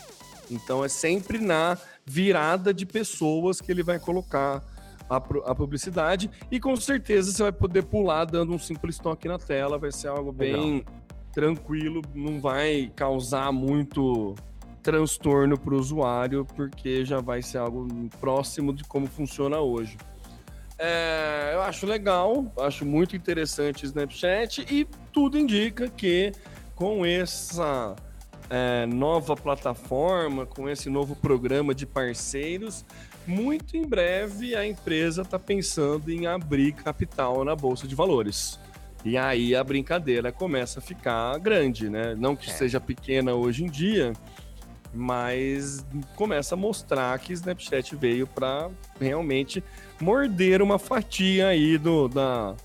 S4: Então é sempre na virada de pessoas que ele vai colocar a, a publicidade e com certeza você vai poder pular dando um simples toque na tela, vai ser algo bem Legal. tranquilo, não vai causar muito transtorno para o usuário, porque já vai ser algo próximo de como funciona hoje. É, eu acho legal, acho muito interessante o Snapchat e tudo indica que com essa é, nova plataforma, com esse novo programa de parceiros, muito em breve a empresa está pensando em abrir capital na Bolsa de Valores. E aí a brincadeira começa a ficar grande, né? Não que é. seja pequena hoje em dia, mas começa a mostrar que Snapchat veio para realmente morder uma fatia aí do, da,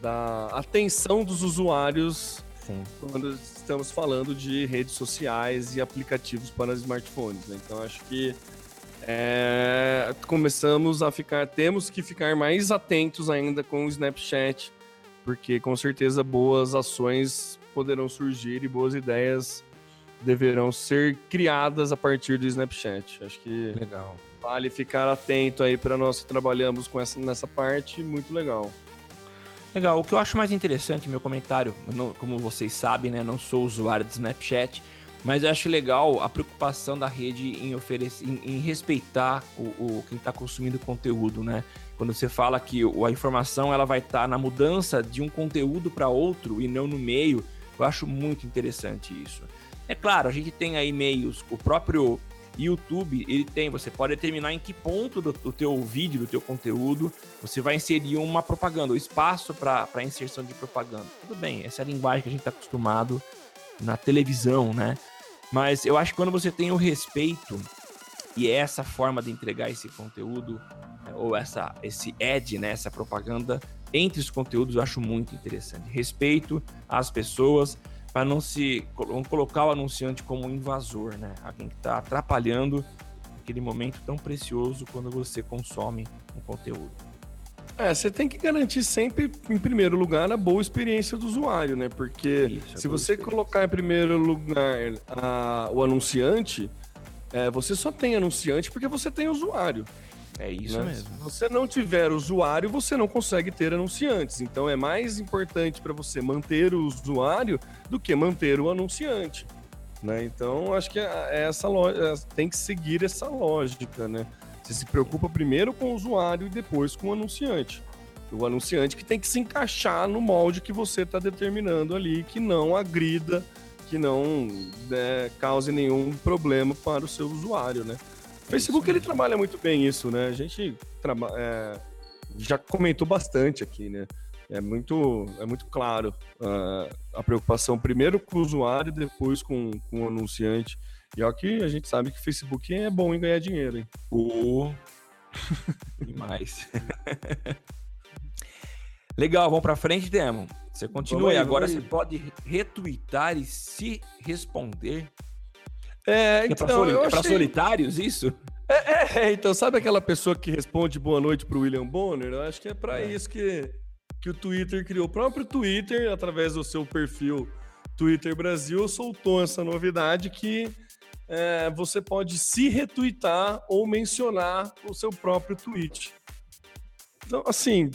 S4: da atenção dos usuários Sim. quando estamos falando de redes sociais e aplicativos para smartphones. Né? Então acho que é, começamos a ficar, temos que ficar mais atentos ainda com o Snapchat, porque com certeza boas ações poderão surgir e boas ideias deverão ser criadas a partir do Snapchat. Acho que
S3: legal.
S4: vale ficar atento aí para nós que trabalhamos com essa nessa parte, muito legal.
S3: Legal, o que eu acho mais interessante, meu comentário, não, como vocês sabem, né, não sou usuário de Snapchat, mas eu acho legal a preocupação da rede em oferecer, em, em respeitar o, o quem está consumindo conteúdo, né? Quando você fala que a informação ela vai estar tá na mudança de um conteúdo para outro e não no meio, eu acho muito interessante isso. É claro, a gente tem aí meios, o próprio YouTube, ele tem, você pode determinar em que ponto do, do teu vídeo, do teu conteúdo, você vai inserir uma propaganda, o espaço para inserção de propaganda. Tudo bem, essa é a linguagem que a gente está acostumado na televisão, né? Mas eu acho que quando você tem o respeito e é essa forma de entregar esse conteúdo, né, ou essa, esse ad, né, essa propaganda entre os conteúdos, eu acho muito interessante. Respeito às pessoas, para não se vamos colocar o anunciante como um invasor, né? Alguém que está atrapalhando aquele momento tão precioso quando você consome um conteúdo.
S4: É, você tem que garantir sempre, em primeiro lugar, a boa experiência do usuário, né? Porque Isso, se você colocar em primeiro lugar a, o anunciante, é, você só tem anunciante porque você tem usuário.
S3: É isso
S4: né?
S3: mesmo.
S4: Se você não tiver usuário, você não consegue ter anunciantes. Então é mais importante para você manter o usuário do que manter o anunciante. Né? Então acho que é essa tem que seguir essa lógica, né? Você se preocupa primeiro com o usuário e depois com o anunciante. O anunciante que tem que se encaixar no molde que você está determinando ali, que não agrida, que não né, cause nenhum problema para o seu usuário, né? O Facebook ele trabalha muito bem isso, né? A gente é, já comentou bastante aqui, né? É muito, é muito claro uh, a preocupação primeiro com o usuário, depois com, com o anunciante. E que a gente sabe que o Facebook é bom em ganhar dinheiro, hein?
S3: Oh. [LAUGHS] Demais. [LAUGHS] Legal, vamos para frente, Demo. Você continua aí, agora você pode retweetar e se responder
S4: é,
S3: então, é soli é pra solitários isso?
S4: É, é, é, então, sabe aquela pessoa que responde boa noite pro William Bonner? Eu acho que é para é. isso que, que o Twitter criou. O próprio Twitter, através do seu perfil Twitter Brasil, soltou essa novidade que é, você pode se retweetar ou mencionar o seu próprio tweet. Então, assim,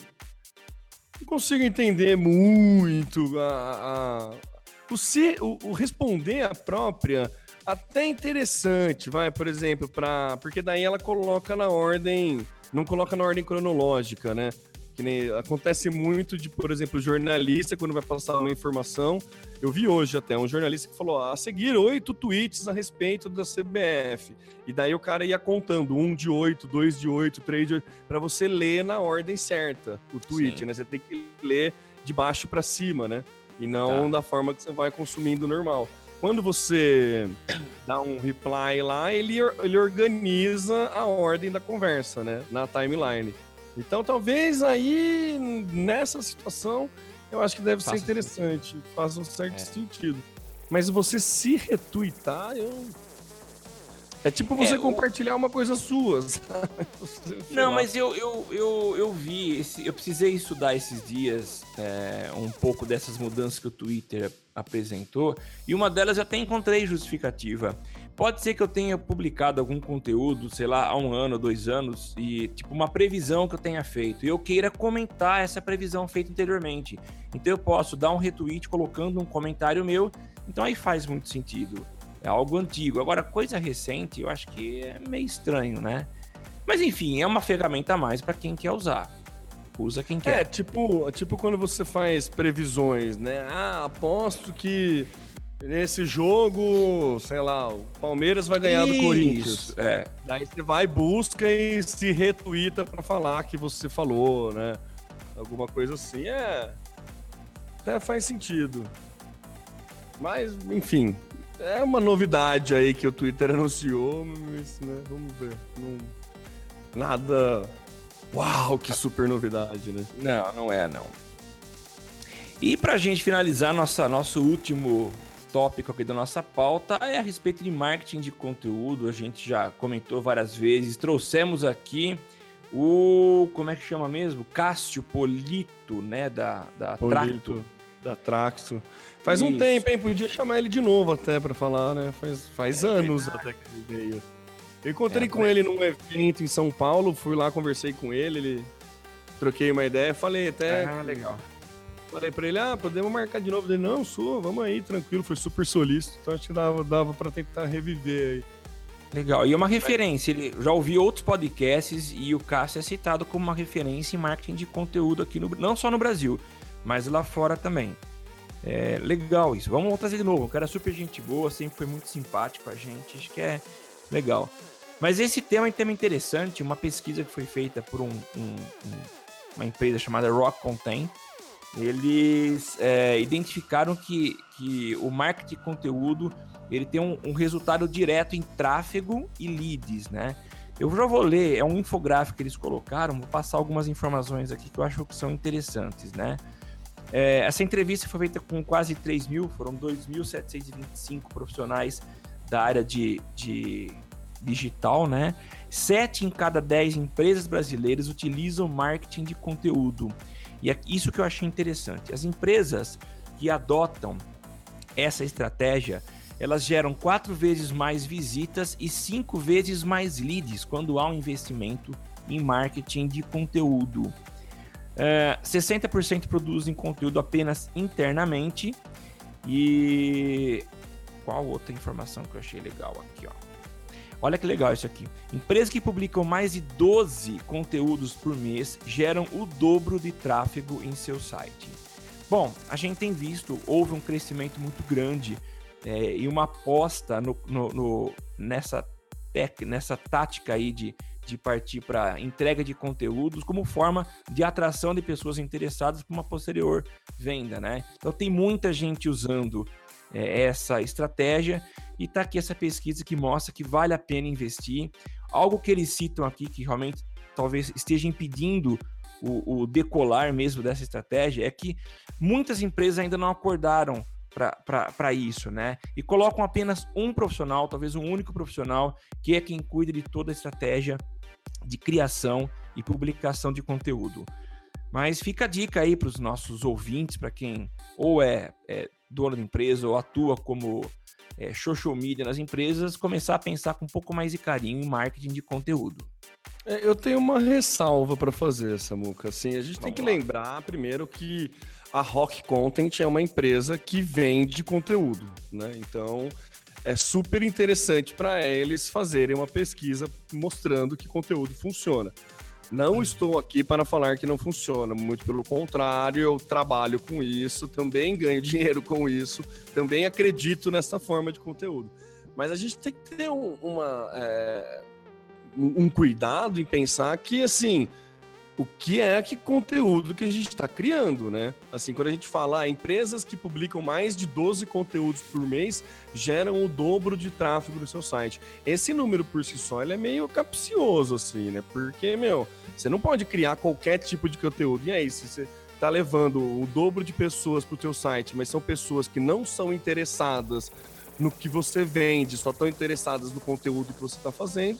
S4: não consigo entender muito a, a o, se, o, o responder a própria até interessante, vai, por exemplo, para porque daí ela coloca na ordem, não coloca na ordem cronológica, né? Que nem acontece muito de, por exemplo, jornalista quando vai passar uma informação, eu vi hoje até um jornalista que falou a seguir oito tweets a respeito da CBF. E daí o cara ia contando um de oito, dois de oito, três de oito, para você ler na ordem certa o tweet, Sim. né? Você tem que ler de baixo para cima, né? E não tá. da forma que você vai consumindo normal quando você dá um reply lá, ele, ele organiza a ordem da conversa, né? Na timeline. Então, talvez aí, nessa situação, eu acho que deve Faça ser interessante. Sentido. Faz um certo é. sentido. Mas você se retweetar, eu é tipo você é, compartilhar uma coisa sua. [LAUGHS]
S3: Não, mas eu, eu, eu, eu vi, esse, eu precisei estudar esses dias é, um pouco dessas mudanças que o Twitter apresentou, e uma delas eu até encontrei justificativa. Pode ser que eu tenha publicado algum conteúdo, sei lá, há um ano, dois anos, e tipo uma previsão que eu tenha feito, e eu queira comentar essa previsão feita anteriormente. Então eu posso dar um retweet colocando um comentário meu, então aí faz muito sentido. É algo antigo. Agora, coisa recente, eu acho que é meio estranho, né? Mas enfim, é uma ferramenta a mais para quem quer usar. Usa quem quer.
S4: É, tipo, tipo quando você faz previsões, né? Ah, aposto que nesse jogo, sei lá, o Palmeiras vai ganhar Isso, do Corinthians. É. Daí você vai, busca e se retuita para falar que você falou, né? Alguma coisa assim. É. Até faz sentido. Mas, enfim, é uma novidade aí que o Twitter [LAUGHS] anunciou, mas, né, vamos ver. Não, nada. Uau, que super novidade, né?
S3: Não, não é, não. E pra gente finalizar nossa, nosso último tópico aqui da nossa pauta é a respeito de marketing de conteúdo. A gente já comentou várias vezes, trouxemos aqui o. Como é que chama mesmo? Cássio Polito, né? Da, da
S4: Polito, Tracto. Da Traxo. Faz Isso. um tempo, hein? Podia chamar ele de novo até pra falar, né? Faz, faz é anos verdade. até que ele veio. Eu encontrei é, com ele num evento em São Paulo, fui lá, conversei com ele, ele troquei uma ideia, falei até.
S3: Ah, legal.
S4: Falei pra ele, ah, podemos marcar de novo. Ele, não, sou, vamos aí, tranquilo, foi super solícito. Então acho que dava, dava pra tentar reviver aí.
S3: Legal. E uma referência, ele já ouvi outros podcasts e o Cássio é citado como uma referência em marketing de conteúdo aqui no não só no Brasil, mas lá fora também. É legal isso. Vamos trazer de novo. O cara é super gente boa, sempre foi muito simpático a gente. Acho que é legal. Mas esse tema é um tema interessante. Uma pesquisa que foi feita por um, um, uma empresa chamada Rock Content. Eles é, identificaram que, que o marketing de conteúdo ele tem um, um resultado direto em tráfego e leads, né? Eu já vou ler, é um infográfico que eles colocaram, vou passar algumas informações aqui que eu acho que são interessantes, né? É, essa entrevista foi feita com quase 3 mil, foram 2.725 profissionais da área de, de digital, né? Sete em cada dez empresas brasileiras utilizam marketing de conteúdo. E é isso que eu achei interessante. As empresas que adotam essa estratégia, elas geram quatro vezes mais visitas e cinco vezes mais leads quando há um investimento em marketing de conteúdo. É, 60% produzem conteúdo apenas internamente. E qual outra informação que eu achei legal aqui, ó? Olha que legal isso aqui. Empresas que publicam mais de 12 conteúdos por mês geram o dobro de tráfego em seu site. Bom, a gente tem visto, houve um crescimento muito grande é, e uma aposta no, no, no, nessa, tec, nessa tática aí de, de partir para entrega de conteúdos como forma de atração de pessoas interessadas para uma posterior venda, né? Então tem muita gente usando é, essa estratégia e está aqui essa pesquisa que mostra que vale a pena investir. Algo que eles citam aqui que realmente talvez esteja impedindo o, o decolar mesmo dessa estratégia é que muitas empresas ainda não acordaram para isso, né? E colocam apenas um profissional, talvez um único profissional, que é quem cuida de toda a estratégia de criação e publicação de conteúdo. Mas fica a dica aí para os nossos ouvintes, para quem ou é, é dono de empresa ou atua como é, social media nas empresas, começar a pensar com um pouco mais de carinho em marketing de conteúdo.
S4: É, eu tenho uma ressalva para fazer, Samuca. Assim, a gente Vamos tem que lá. lembrar primeiro que a Rock Content é uma empresa que vende conteúdo, né? Então é super interessante para eles fazerem uma pesquisa mostrando que conteúdo funciona. Não estou aqui para falar que não funciona, muito pelo contrário, eu trabalho com isso, também ganho [LAUGHS] dinheiro com isso, também acredito nessa forma de conteúdo. Mas a gente tem que ter um, uma, é, um cuidado em pensar que, assim, o que é que conteúdo que a gente está criando, né? Assim, quando a gente fala ah, empresas que publicam mais de 12 conteúdos por mês geram o dobro de tráfego no seu site. Esse número por si só ele é meio capcioso, assim, né? Porque, meu, você não pode criar qualquer tipo de conteúdo. E aí, se você tá levando o dobro de pessoas para o teu site, mas são pessoas que não são interessadas no que você vende, só estão interessadas no conteúdo que você está fazendo,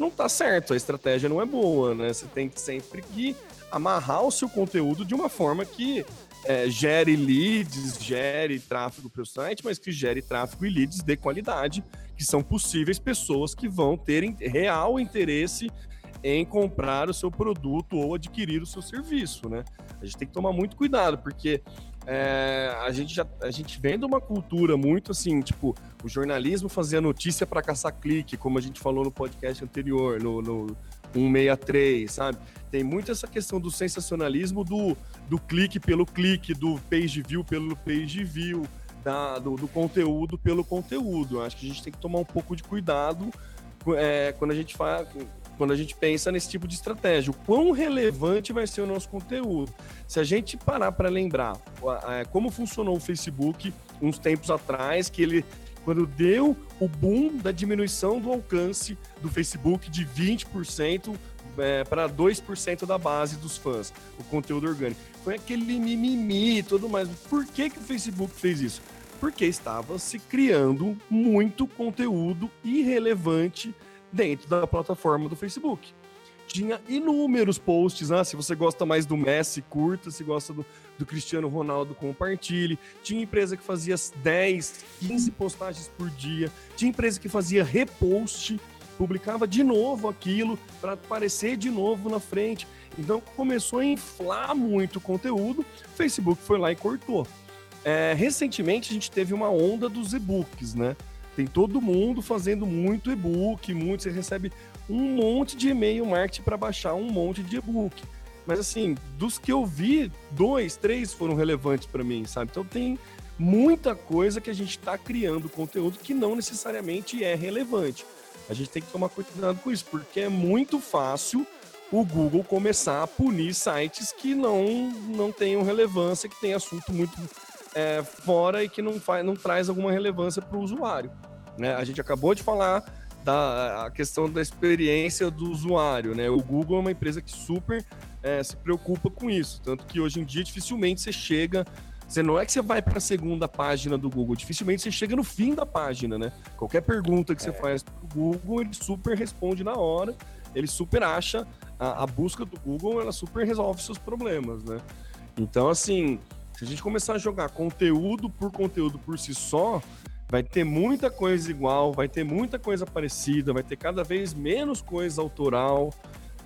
S4: não tá certo, a estratégia não é boa, né? Você tem que sempre que amarrar o seu conteúdo de uma forma que é, gere leads, gere tráfego para o site, mas que gere tráfego e leads de qualidade, que são possíveis pessoas que vão ter real interesse em comprar o seu produto ou adquirir o seu serviço, né? A gente tem que tomar muito cuidado, porque é, a gente já a gente vem de uma cultura muito assim, tipo, o jornalismo fazia notícia para caçar clique, como a gente falou no podcast anterior, no, no 163, sabe? Tem muito essa questão do sensacionalismo do, do clique pelo clique, do page view pelo page view, da, do, do conteúdo pelo conteúdo. Acho que a gente tem que tomar um pouco de cuidado é, quando a gente faz quando a gente pensa nesse tipo de estratégia. O quão relevante vai ser o nosso conteúdo? Se a gente parar para lembrar como funcionou o Facebook uns tempos atrás, que ele quando deu o boom da diminuição do alcance do Facebook de 20% é, para 2% da base dos fãs, o conteúdo orgânico. Foi aquele mimimi e tudo mais. Por que, que o Facebook fez isso? Porque estava se criando muito conteúdo irrelevante dentro da plataforma do Facebook. Tinha inúmeros posts, ah, se você gosta mais do Messi, curta, se gosta do, do Cristiano Ronaldo, compartilhe. Tinha empresa que fazia 10, 15 postagens por dia. Tinha empresa que fazia repost, publicava de novo aquilo para aparecer de novo na frente. Então começou a inflar muito o conteúdo, o Facebook foi lá e cortou. É, recentemente a gente teve uma onda dos e-books, né? Tem todo mundo fazendo muito e-book, muito, você recebe um monte de e-mail marketing para baixar um monte de e-book. Mas assim, dos que eu vi, dois, três foram relevantes para mim, sabe? Então tem muita coisa que a gente está criando conteúdo que não necessariamente é relevante. A gente tem que tomar cuidado com isso, porque é muito fácil o Google começar a punir sites que não, não tenham relevância, que tem assunto muito é, fora e que não, faz, não traz alguma relevância para o usuário. Né? A gente acabou de falar da a questão da experiência do usuário. Né? O Google é uma empresa que super é, se preocupa com isso. Tanto que hoje em dia dificilmente você chega. Você não é que você vai para a segunda página do Google, dificilmente você chega no fim da página, né? Qualquer pergunta que você é. faz para o Google, ele super responde na hora, ele super acha a, a busca do Google, ela super resolve seus problemas, né? Então, assim, se a gente começar a jogar conteúdo por conteúdo por si só, vai ter muita coisa igual, vai ter muita coisa parecida, vai ter cada vez menos coisa autoral.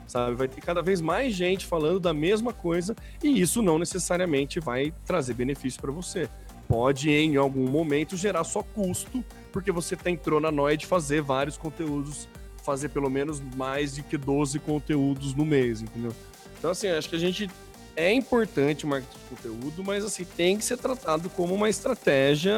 S4: sabe? Vai ter cada vez mais gente falando da mesma coisa e isso não necessariamente vai trazer benefício para você. Pode, em algum momento, gerar só custo, porque você entrou na noia de fazer vários conteúdos, fazer pelo menos mais de que 12 conteúdos no mês, entendeu? Então, assim, acho que a gente é importante o marketing de conteúdo, mas assim, tem que ser tratado como uma estratégia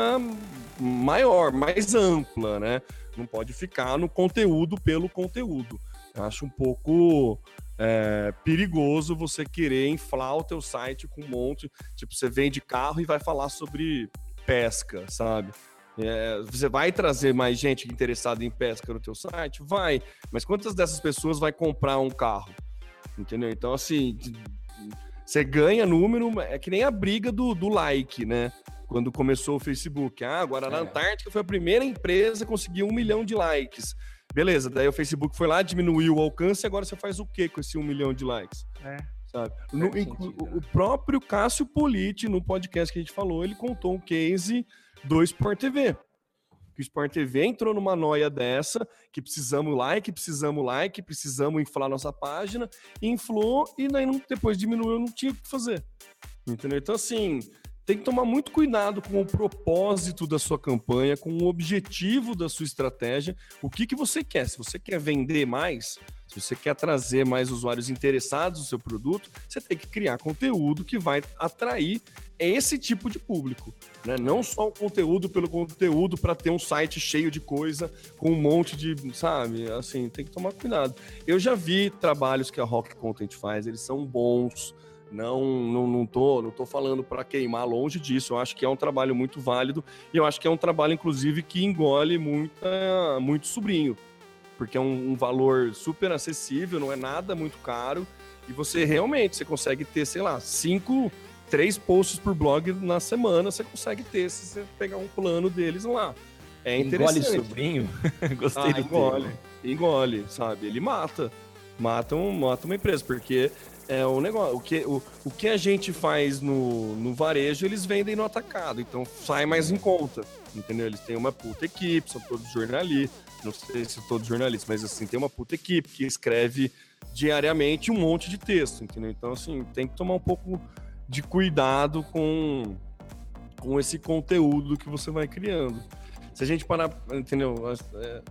S4: maior, mais ampla, né? Não pode ficar no conteúdo pelo conteúdo. Eu acho um pouco é, perigoso você querer inflar o teu site com um monte. Tipo, você vende carro e vai falar sobre pesca, sabe? É, você vai trazer mais gente interessada em pesca no teu site? Vai. Mas quantas dessas pessoas vai comprar um carro? Entendeu? Então, assim, você ganha número, é que nem a briga do, do like, né? Quando começou o Facebook. Ah, agora na é. Antártica foi a primeira empresa a conseguir um milhão de likes. Beleza, daí o Facebook foi lá, diminuiu o alcance, agora você faz o que com esse um milhão de likes? É. Sabe? No, sentido, o, né? o próprio Cássio Politi, no podcast que a gente falou, ele contou um case do Sport TV. Que o Sport TV entrou numa noia dessa, que precisamos like, precisamos like, precisamos inflar nossa página, inflou e daí depois diminuiu, não tinha o que fazer. Entendeu? Então, assim, tem que tomar muito cuidado com o propósito da sua campanha, com o objetivo da sua estratégia, o que, que você quer. Se você quer vender mais, se você quer trazer mais usuários interessados no seu produto, você tem que criar conteúdo que vai atrair esse tipo de público. Né? Não só o conteúdo pelo conteúdo para ter um site cheio de coisa, com um monte de, sabe? Assim, tem que tomar cuidado. Eu já vi trabalhos que a Rock Content faz, eles são bons não, não, não tô, não tô falando para queimar longe disso. Eu acho que é um trabalho muito válido e eu acho que é um trabalho, inclusive, que engole muita, muito sobrinho, porque é um, um valor super acessível, não é nada muito caro e você realmente você consegue ter, sei lá, cinco, três posts por blog na semana. Você consegue ter se você pegar um plano deles lá. É interessante.
S3: Engole sobrinho? [LAUGHS] Gostei ah, do
S4: engole, termo. engole, sabe? Ele mata, mata, um, mata uma empresa, porque é o negócio. O que, o, o que a gente faz no, no varejo, eles vendem no atacado. Então sai mais em conta. Entendeu? Eles têm uma puta equipe, são todos jornalistas. Não sei se todos jornalistas, mas assim, tem uma puta equipe que escreve diariamente um monte de texto, entendeu? Então, assim, tem que tomar um pouco de cuidado com, com esse conteúdo que você vai criando. Se a gente parar, entendeu? É,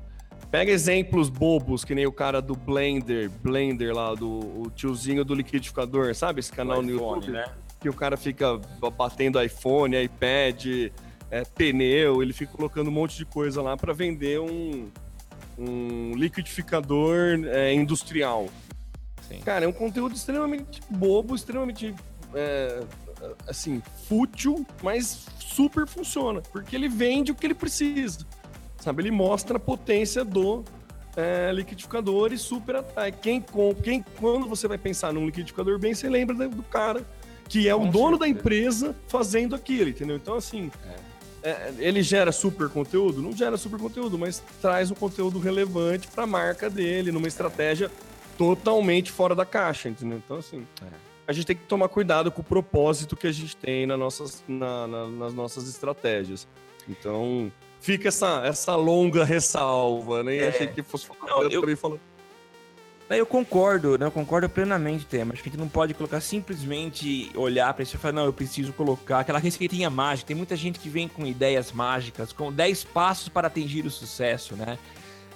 S4: Pega exemplos bobos, que nem o cara do Blender, Blender lá, do o tiozinho do liquidificador, sabe? Esse canal no YouTube, né? Que o cara fica batendo iPhone, iPad, é, pneu, ele fica colocando um monte de coisa lá para vender um, um liquidificador é, industrial. Sim. Cara, é um conteúdo extremamente bobo, extremamente é, assim, fútil, mas super funciona, porque ele vende o que ele precisa sabe? Ele mostra a potência do é, liquidificador e super. Quem, quem, quando você vai pensar num liquidificador bem, você lembra do cara que é o dono certeza. da empresa fazendo aquilo, entendeu? Então, assim, é. É, ele gera super conteúdo? Não gera super conteúdo, mas traz um conteúdo relevante para a marca dele, numa estratégia totalmente fora da caixa, entendeu? Então, assim, é. a gente tem que tomar cuidado com o propósito que a gente tem nas nossas, na, na, nas nossas estratégias. Então, fica essa, essa longa ressalva, né? É. Achei que fosse falar não, eu... falando.
S3: Eu concordo, né? Eu concordo plenamente, Tema. Acho que a gente não pode colocar simplesmente olhar para isso e falar, não, eu preciso colocar aquela receitinha mágica. Tem muita gente que vem com ideias mágicas, com 10 passos para atingir o sucesso, né?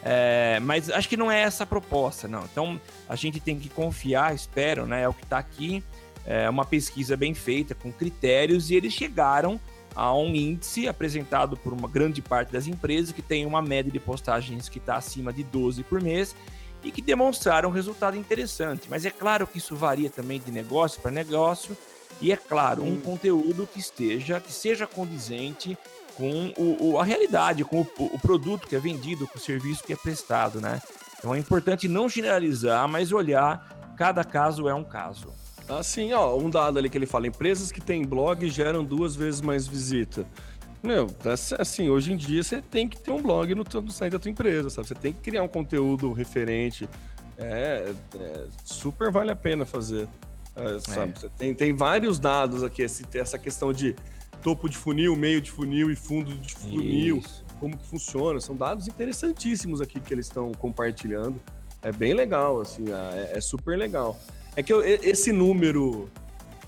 S3: É, mas acho que não é essa a proposta, não. Então a gente tem que confiar, espero, né? É o que está aqui. É uma pesquisa bem feita, com critérios, e eles chegaram a um índice apresentado por uma grande parte das empresas que tem uma média de postagens que está acima de 12 por mês e que demonstraram um resultado interessante. Mas é claro que isso varia também de negócio para negócio e é claro, um conteúdo que esteja, que seja condizente com o, o a realidade, com o, o, produto que é vendido, com o serviço que é prestado, né? Então é importante não generalizar, mas olhar cada caso é um caso.
S4: Assim, ó, um dado ali que ele fala: empresas que têm blog geram duas vezes mais visita. Meu, assim, hoje em dia você tem que ter um blog no, no site da tua empresa, sabe? Você tem que criar um conteúdo referente. É, é super vale a pena fazer. É, sabe? É. Tem, tem vários dados aqui, esse, essa questão de topo de funil, meio de funil e fundo de funil, Isso. como que funciona. São dados interessantíssimos aqui que eles estão compartilhando. É bem legal, assim, é, é super legal. É que eu, esse número,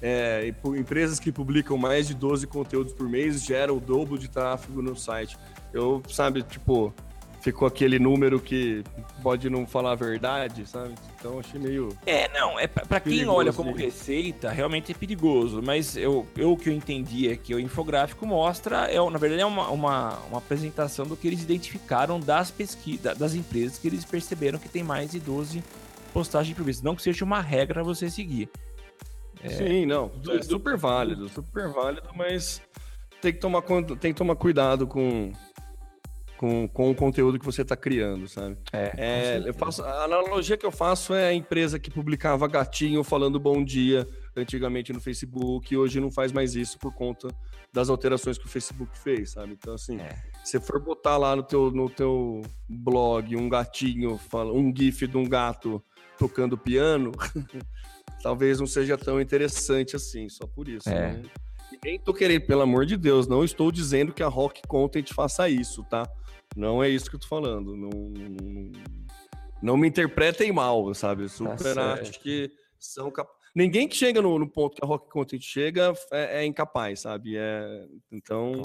S4: é, empresas que publicam mais de 12 conteúdos por mês geram o dobro de tráfego no site. Eu, sabe, tipo, ficou aquele número que pode não falar a verdade, sabe? Então achei meio.
S3: É, não, é para quem olha como receita, realmente é perigoso. Mas eu, eu o que eu entendi é que o infográfico mostra, é, na verdade, é uma, uma, uma apresentação do que eles identificaram das pesquisas, das empresas que eles perceberam que tem mais de 12 postagens por mês. Não que seja uma regra você seguir.
S4: É... Sim, não. É super válido, super válido, mas tem que tomar, tem que tomar cuidado com com, com o conteúdo que você está criando, sabe? É, é eu faço, a analogia que eu faço é a empresa que publicava gatinho falando bom dia antigamente no Facebook e hoje não faz mais isso por conta das alterações que o Facebook fez, sabe? Então, assim, é. se for botar lá no teu, no teu blog um gatinho, um gif de um gato tocando piano, [LAUGHS] talvez não seja tão interessante assim, só por isso, é. né? nem tô querendo, pelo amor de Deus, não estou dizendo que a Rock Content faça isso, tá? Não é isso que eu tô falando. Não, não, não me interpretem mal, sabe? Super tá acho que são capazes. Ninguém que chega no, no, ponto que a Rock Content chega é, é incapaz, sabe? É, então,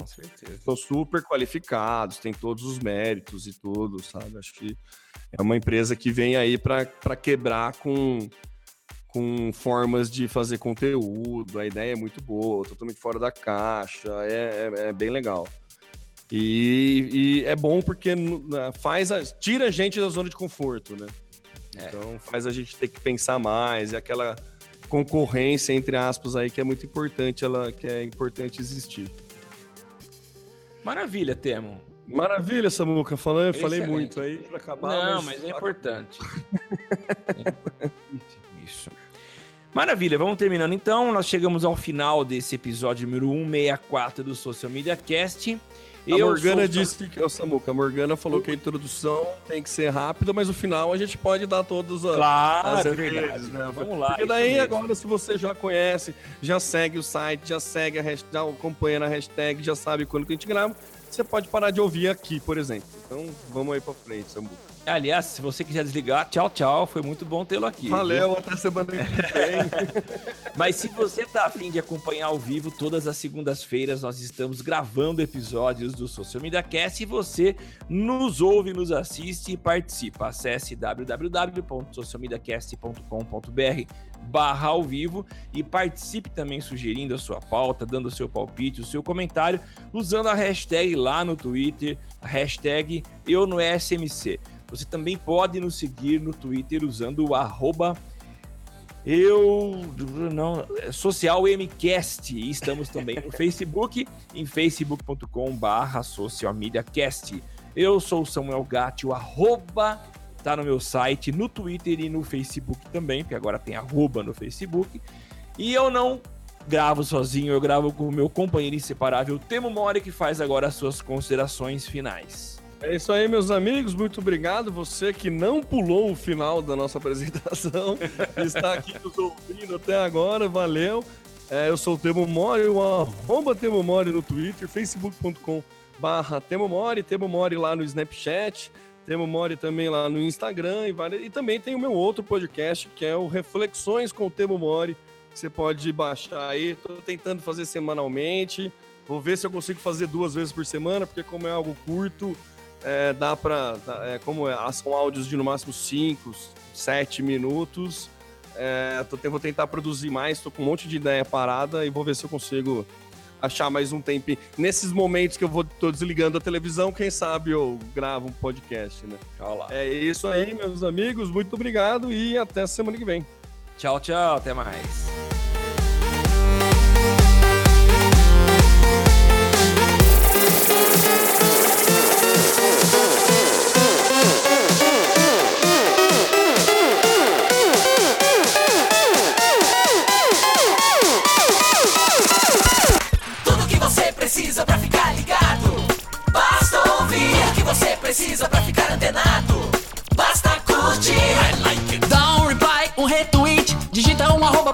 S4: são super qualificados, tem todos os méritos e tudo, sabe? Acho que é uma empresa que vem aí para quebrar com, com formas de fazer conteúdo. A ideia é muito boa, totalmente fora da caixa, é, é, é bem legal. E, e é bom porque faz a, tira a gente da zona de conforto, né? É. Então faz a gente ter que pensar mais, e aquela concorrência, entre aspas, aí, que é muito importante, ela que é importante existir.
S3: Maravilha, Temo.
S4: Maravilha, Samuca. Falei, falei muito aí para acabar.
S3: Não, mas, mas é importante. [LAUGHS] é. Isso. Maravilha, vamos terminando então. Nós chegamos ao final desse episódio número 164 do Social Media Cast.
S4: A Morgana sou... disse que. O Samuca, a Morgana falou que a introdução tem que ser rápida, mas o final a gente pode dar todas as.
S3: Claro, as é verdade. Né? Vamos lá.
S4: E daí, agora, se você já conhece, já segue o site, já segue a hashtag, já acompanha na hashtag, já sabe quando que a gente grava, você pode parar de ouvir aqui, por exemplo. Então, vamos aí pra frente, Samuca.
S3: Aliás, se você quiser desligar, tchau, tchau. Foi muito bom tê-lo aqui.
S4: Valeu, viu? até semana que vem. [LAUGHS]
S3: Mas se você tá afim de acompanhar ao vivo, todas as segundas-feiras nós estamos gravando episódios do Social Media Cast e você nos ouve, nos assiste e participa. Acesse www.socialmediacast.com.br barra ao vivo e participe também sugerindo a sua pauta, dando o seu palpite, o seu comentário, usando a hashtag lá no Twitter, a hashtag eu no SMC. Você também pode nos seguir no Twitter usando o arroba eu não socialmcast e estamos também no Facebook em facebook.com/barra socialmediacast. Eu sou o Samuel Gatti, o arroba tá no meu site, no Twitter e no Facebook também, porque agora tem arroba no Facebook. E eu não gravo sozinho, eu gravo com o meu companheiro inseparável Temo Mori, que faz agora as suas considerações finais.
S4: É isso aí, meus amigos. Muito obrigado. Você que não pulou o final da nossa [LAUGHS] apresentação, está aqui nos ouvindo até agora. Valeu. É, eu sou o Temo Mori, o arroba Temo Mori no Twitter, facebook.com barra Temo Mori, Temo Mori lá no Snapchat, Temo Mori também lá no Instagram e, e também tem o meu outro podcast que é o Reflexões com o Temo Mori, que você pode baixar aí. Estou tentando fazer semanalmente. Vou ver se eu consigo fazer duas vezes por semana, porque como é algo curto, é, dá para. É, como é, são áudios de no máximo 5, 7 minutos. É, tô, vou tentar produzir mais, tô com um monte de ideia parada e vou ver se eu consigo achar mais um tempinho. Nesses momentos que eu vou tô desligando a televisão, quem sabe eu gravo um podcast, né?
S3: Olá.
S4: É isso aí, meus amigos. Muito obrigado e até semana que vem.
S3: Tchau, tchau. Até mais.